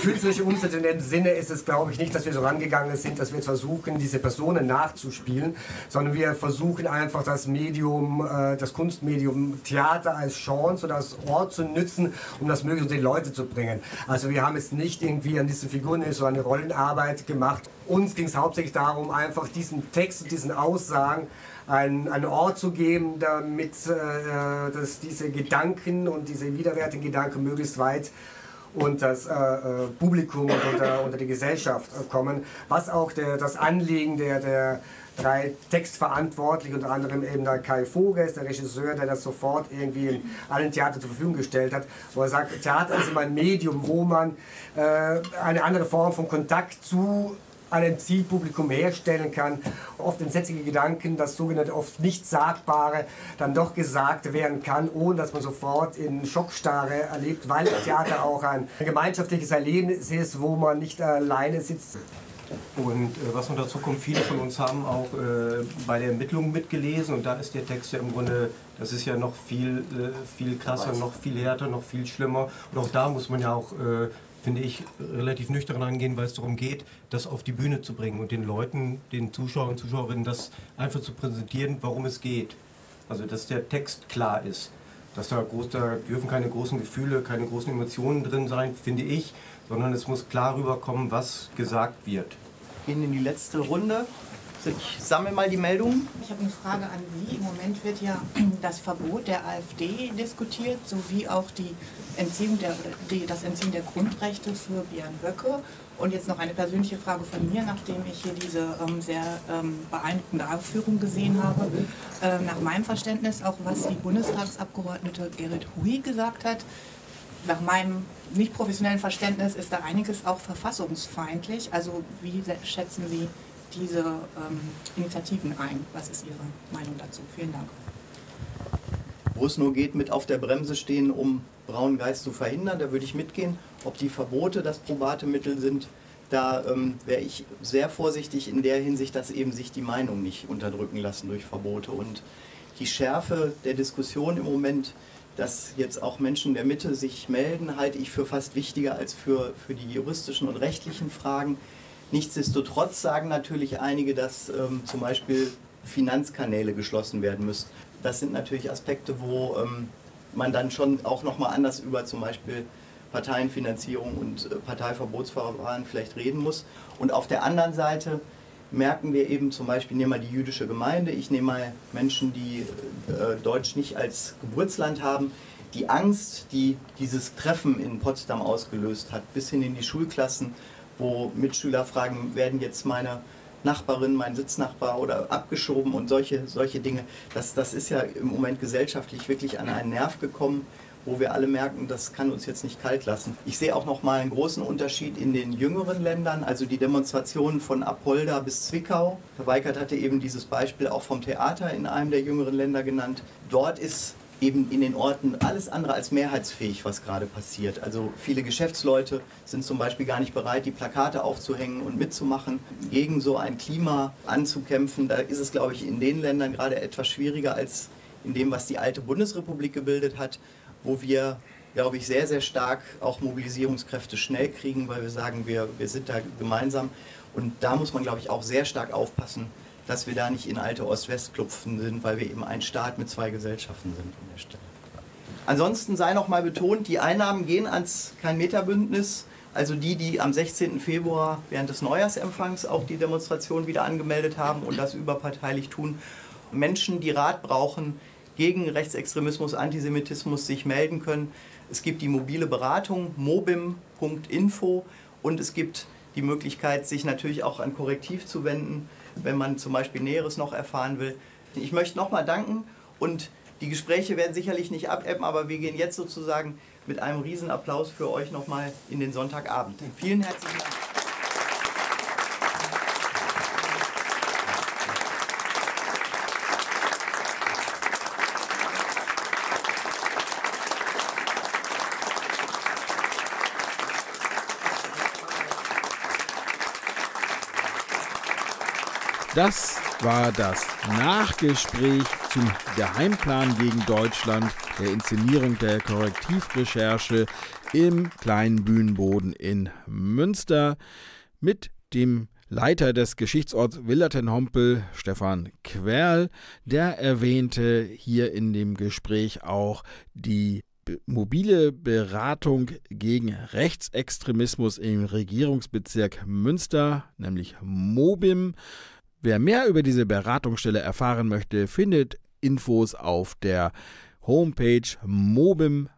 Künstlerische Umsätze in dem Sinne ist es, glaube ich, nicht, dass wir so rangegangen sind, dass wir jetzt versuchen, diese Personen nachzuspielen, sondern wir versuchen einfach das Medium, äh, das Kunstmedium Theater als Chance oder als Ort zu nützen, um das möglichst die Leute zu bringen. Also wir haben jetzt nicht irgendwie an diesen Figuren so eine Rollenarbeit gemacht. Uns ging es hauptsächlich darum, einfach diesen Text und diesen Aussagen einen, einen Ort zu geben, damit äh, dass diese Gedanken und diese widerwärtigen Gedanken möglichst weit unter das äh, äh, Publikum und unter, unter die Gesellschaft äh, kommen, was auch der, das Anliegen der, der drei Textverantwortlichen, unter anderem eben der Kai Vogel, der Regisseur, der das sofort irgendwie in allen Theatern zur Verfügung gestellt hat, wo er sagt, Theater ist immer ein Medium, wo man äh, eine andere Form von Kontakt zu einem Zielpublikum herstellen kann. Oft entsetzliche Gedanken, das sogenannte oft nicht Sagbare, dann doch gesagt werden kann, ohne dass man sofort in Schockstarre erlebt, weil Theater auch ein gemeinschaftliches Erlebnis ist, wo man nicht alleine sitzt. Und äh, was noch dazu kommt, viele von uns haben auch äh, bei der Ermittlung mitgelesen und da ist der Text ja im Grunde, das ist ja noch viel, äh, viel krasser, noch viel härter, noch viel schlimmer. Und auch da muss man ja auch äh, finde ich, relativ nüchtern angehen, weil es darum geht, das auf die Bühne zu bringen und den Leuten, den Zuschauern und Zuschauerinnen das einfach zu präsentieren, warum es geht. Also, dass der Text klar ist. Dass da, groß, da dürfen keine großen Gefühle, keine großen Emotionen drin sein, finde ich, sondern es muss klar rüberkommen, was gesagt wird. Gehen in die letzte Runde. Ich sammle mal die Meldungen. Ich habe eine Frage an Sie. Im Moment wird ja das Verbot der AfD diskutiert, sowie auch die Entziehung der, die, das Entziehen der Grundrechte für Björn Böcke. Und jetzt noch eine persönliche Frage von mir, nachdem ich hier diese ähm, sehr ähm, beeindruckende Aufführung gesehen habe. Äh, nach meinem Verständnis auch, was die Bundestagsabgeordnete Gerrit Hui gesagt hat, nach meinem nicht professionellen Verständnis ist da einiges auch verfassungsfeindlich. Also wie schätzen Sie diese ähm, Initiativen ein? Was ist Ihre Meinung dazu? Vielen Dank. Wo es nur geht, mit auf der Bremse stehen, um braunen Geist zu verhindern, da würde ich mitgehen. Ob die Verbote das probate Mittel sind, da ähm, wäre ich sehr vorsichtig in der Hinsicht, dass eben sich die Meinung nicht unterdrücken lassen durch Verbote. Und die Schärfe der Diskussion im Moment, dass jetzt auch Menschen der Mitte sich melden, halte ich für fast wichtiger als für, für die juristischen und rechtlichen Fragen. Nichtsdestotrotz sagen natürlich einige, dass ähm, zum Beispiel Finanzkanäle geschlossen werden müssen. Das sind natürlich Aspekte, wo ähm, man dann schon auch nochmal anders über zum Beispiel Parteienfinanzierung und äh, Parteiverbotsverfahren vielleicht reden muss. Und auf der anderen Seite merken wir eben zum Beispiel, nehmen wir die jüdische Gemeinde, ich nehme mal Menschen, die äh, Deutsch nicht als Geburtsland haben, die Angst, die dieses Treffen in Potsdam ausgelöst hat, bis hin in die Schulklassen, wo Mitschüler fragen, werden jetzt meine Nachbarin, mein Sitznachbar oder abgeschoben und solche, solche Dinge. Das, das ist ja im Moment gesellschaftlich wirklich an einen Nerv gekommen, wo wir alle merken, das kann uns jetzt nicht kalt lassen. Ich sehe auch noch mal einen großen Unterschied in den jüngeren Ländern, also die Demonstrationen von Apolda bis Zwickau. Herr Weikert hatte eben dieses Beispiel auch vom Theater in einem der jüngeren Länder genannt. Dort ist eben in den Orten alles andere als mehrheitsfähig, was gerade passiert. Also viele Geschäftsleute sind zum Beispiel gar nicht bereit, die Plakate aufzuhängen und mitzumachen, gegen so ein Klima anzukämpfen. Da ist es, glaube ich, in den Ländern gerade etwas schwieriger als in dem, was die alte Bundesrepublik gebildet hat, wo wir, glaube ich, sehr, sehr stark auch Mobilisierungskräfte schnell kriegen, weil wir sagen, wir, wir sind da gemeinsam. Und da muss man, glaube ich, auch sehr stark aufpassen, dass wir da nicht in alte Ost-West-Klupfen sind, weil wir eben ein Staat mit zwei Gesellschaften sind an der Stelle. Ansonsten sei noch mal betont, die Einnahmen gehen ans Kein-Meter-Bündnis. Also die, die am 16. Februar während des Neujahrsempfangs auch die Demonstration wieder angemeldet haben und das überparteilich tun. Menschen, die Rat brauchen gegen Rechtsextremismus, Antisemitismus, sich melden können. Es gibt die mobile Beratung mobim.info und es gibt die Möglichkeit, sich natürlich auch an Korrektiv zu wenden wenn man zum Beispiel Näheres noch erfahren will. Ich möchte nochmal danken und die Gespräche werden sicherlich nicht abebben, aber wir gehen jetzt sozusagen mit einem Riesenapplaus für euch nochmal in den Sonntagabend. Vielen herzlichen Dank. Das war das Nachgespräch zum Geheimplan gegen Deutschland, der Inszenierung der Korrektivrecherche im kleinen Bühnenboden in Münster mit dem Leiter des Geschichtsorts Willertenhompel, Stefan Querl, der erwähnte hier in dem Gespräch auch die mobile Beratung gegen Rechtsextremismus im Regierungsbezirk Münster, nämlich MOBIM. Wer mehr über diese Beratungsstelle erfahren möchte, findet Infos auf der Homepage mobim.info.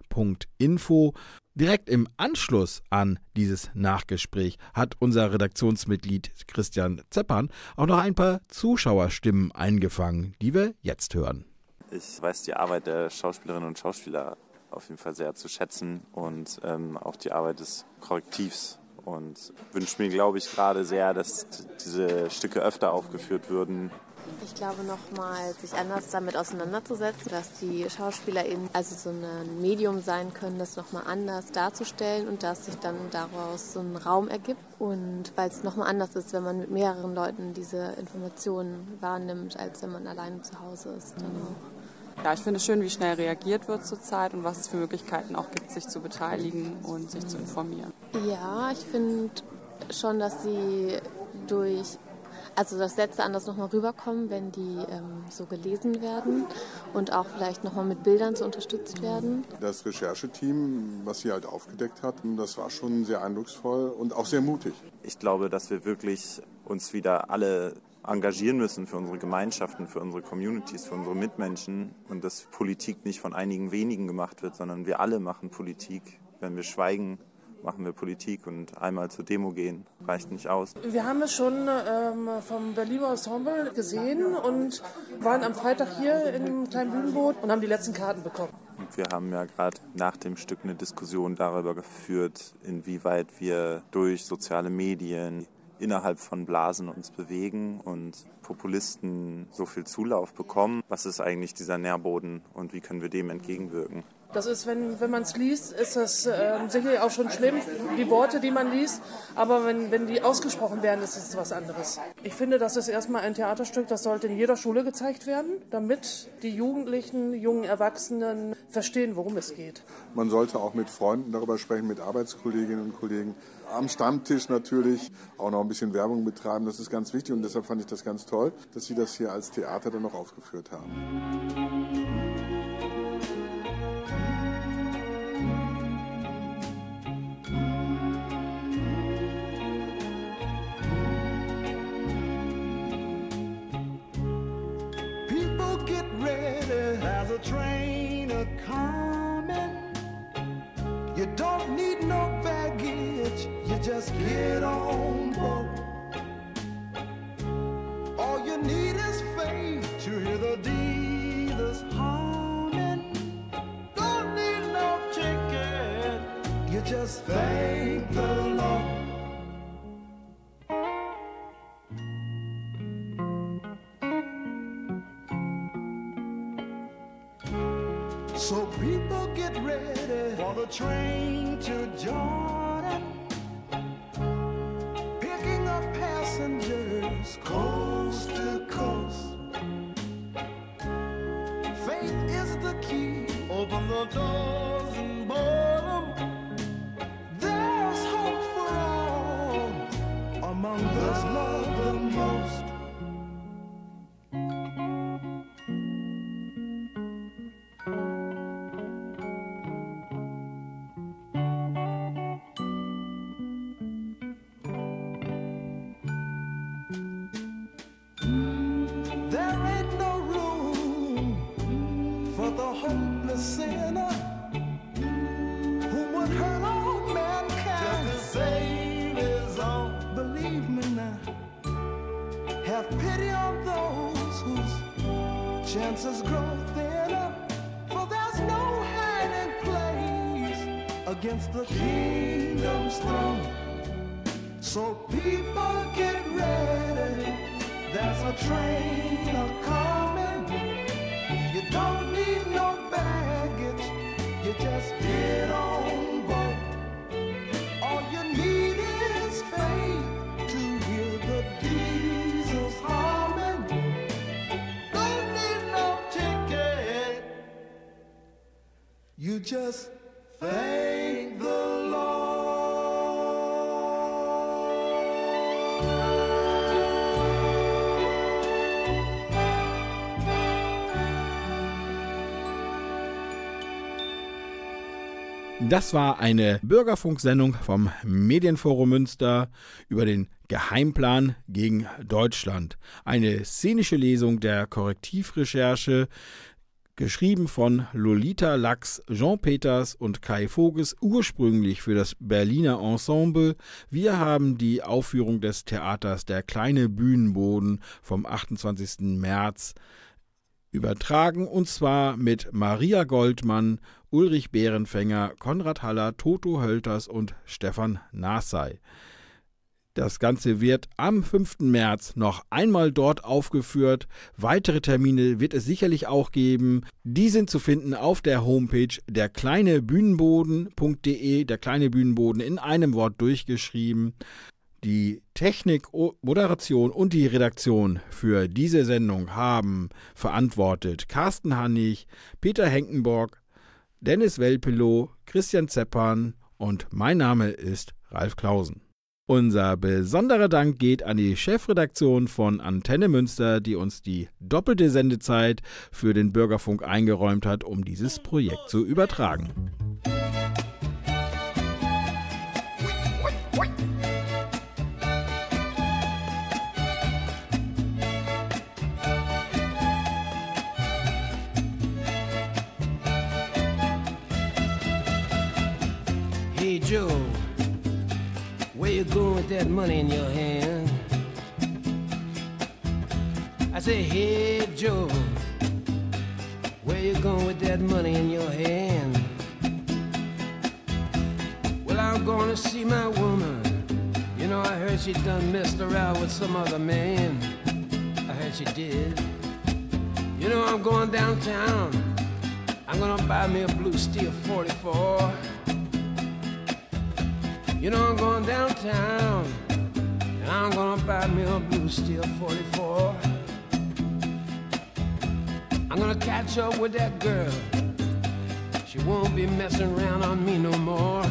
Direkt im Anschluss an dieses Nachgespräch hat unser Redaktionsmitglied Christian Zeppern auch noch ein paar Zuschauerstimmen eingefangen, die wir jetzt hören. Ich weiß die Arbeit der Schauspielerinnen und Schauspieler auf jeden Fall sehr zu schätzen und ähm, auch die Arbeit des Korrektivs und wünsche mir, glaube ich, gerade sehr, dass diese Stücke öfter aufgeführt würden. Ich glaube nochmal, sich anders damit auseinanderzusetzen, dass die Schauspieler eben also so ein Medium sein können, das nochmal anders darzustellen und dass sich dann daraus so ein Raum ergibt. Und weil es nochmal anders ist, wenn man mit mehreren Leuten diese Informationen wahrnimmt, als wenn man alleine zu Hause ist. Dann ja, ich finde es schön, wie schnell reagiert wird zurzeit und was es für Möglichkeiten auch gibt, sich zu beteiligen und sich zu informieren. Ja, ich finde schon, dass sie durch, also dass Sätze anders nochmal rüberkommen, wenn die ähm, so gelesen werden und auch vielleicht nochmal mit Bildern so unterstützt werden. Das Rechercheteam, was sie halt aufgedeckt hat, das war schon sehr eindrucksvoll und auch sehr mutig. Ich glaube, dass wir wirklich uns wieder alle engagieren müssen für unsere Gemeinschaften, für unsere Communities, für unsere Mitmenschen und dass Politik nicht von einigen wenigen gemacht wird, sondern wir alle machen Politik. Wenn wir schweigen, machen wir Politik und einmal zur Demo gehen reicht nicht aus. Wir haben es schon ähm, vom Berliner Ensemble gesehen und waren am Freitag hier im kleinen Bühnenboot und haben die letzten Karten bekommen. Wir haben ja gerade nach dem Stück eine Diskussion darüber geführt, inwieweit wir durch soziale Medien innerhalb von Blasen uns bewegen und Populisten so viel Zulauf bekommen. Was ist eigentlich dieser Nährboden und wie können wir dem entgegenwirken? Das ist, wenn, wenn man es liest, ist das äh, sicherlich auch schon schlimm, die Worte, die man liest. Aber wenn, wenn die ausgesprochen werden, ist es was anderes. Ich finde, das ist erstmal ein Theaterstück, das sollte in jeder Schule gezeigt werden, damit die Jugendlichen, jungen Erwachsenen verstehen, worum es geht. Man sollte auch mit Freunden darüber sprechen, mit Arbeitskolleginnen und Kollegen. Am Stammtisch natürlich auch noch ein bisschen Werbung betreiben. Das ist ganz wichtig und deshalb fand ich das ganz toll, dass Sie das hier als Theater dann noch aufgeführt haben. Ready, there's a train a coming. You don't need no baggage, you just get on board. All you need is faith to hear the dealers humming. Don't need no ticket, you just thank the So people get ready for the train to Jordan. Picking up passengers coast to coast. Faith is the key. Open the doors Have pity on those whose chances grow thinner. For there's no hiding place against the kingdom's throne. So people get ready. There's a train a coming. You don't need no baggage. You just get on Just thank the Das war eine Bürgerfunksendung vom Medienforum Münster über den Geheimplan gegen Deutschland. Eine szenische Lesung der Korrektivrecherche, geschrieben von Lolita Lachs, Jean Peters und Kai Voges, ursprünglich für das Berliner Ensemble. Wir haben die Aufführung des Theaters Der kleine Bühnenboden vom 28. März übertragen und zwar mit Maria Goldmann, Ulrich Bärenfänger, Konrad Haller, Toto Hölters und Stefan Nasei. Das Ganze wird am 5. März noch einmal dort aufgeführt. Weitere Termine wird es sicherlich auch geben. Die sind zu finden auf der Homepage der kleine Bühnenboden.de, der kleine Bühnenboden in einem Wort durchgeschrieben. Die Technik, Moderation und die Redaktion für diese Sendung haben verantwortet Carsten Hannig, Peter Henkenborg, Dennis Welpelow, Christian Zeppan und mein Name ist Ralf Klausen. Unser besonderer Dank geht an die Chefredaktion von Antenne Münster, die uns die doppelte Sendezeit für den Bürgerfunk eingeräumt hat, um dieses Projekt zu übertragen. Hey Joe, where you going with that money in your hand? I say, hey Joe, where you going with that money in your hand? Well, I'm gonna see my woman. You know, I heard she done messed around with some other man. I heard she did. You know, I'm going downtown. I'm gonna buy me a blue steel 44. You know I'm going downtown and I'm gonna buy me a blue steel 44. I'm gonna catch up with that girl. She won't be messing around on me no more.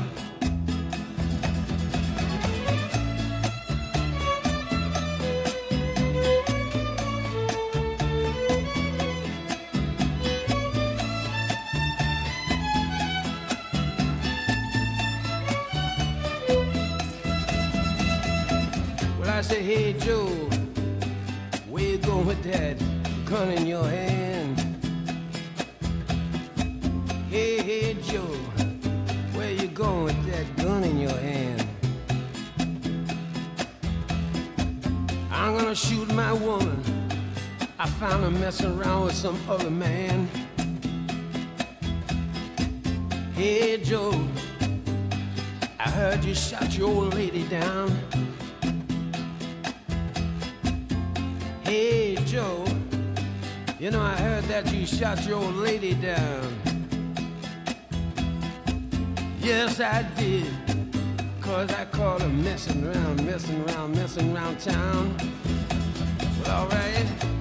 Hey Joe, where you going with that gun in your hand? Hey, hey Joe, where you going with that gun in your hand? I'm gonna shoot my woman. I found her messing around with some other man. Hey Joe, I heard you shot your old lady down. Joe, you know I heard that you shot your old lady down. Yes, I did. Cause I caught her messing around, messing around, messing around town. Well, alright.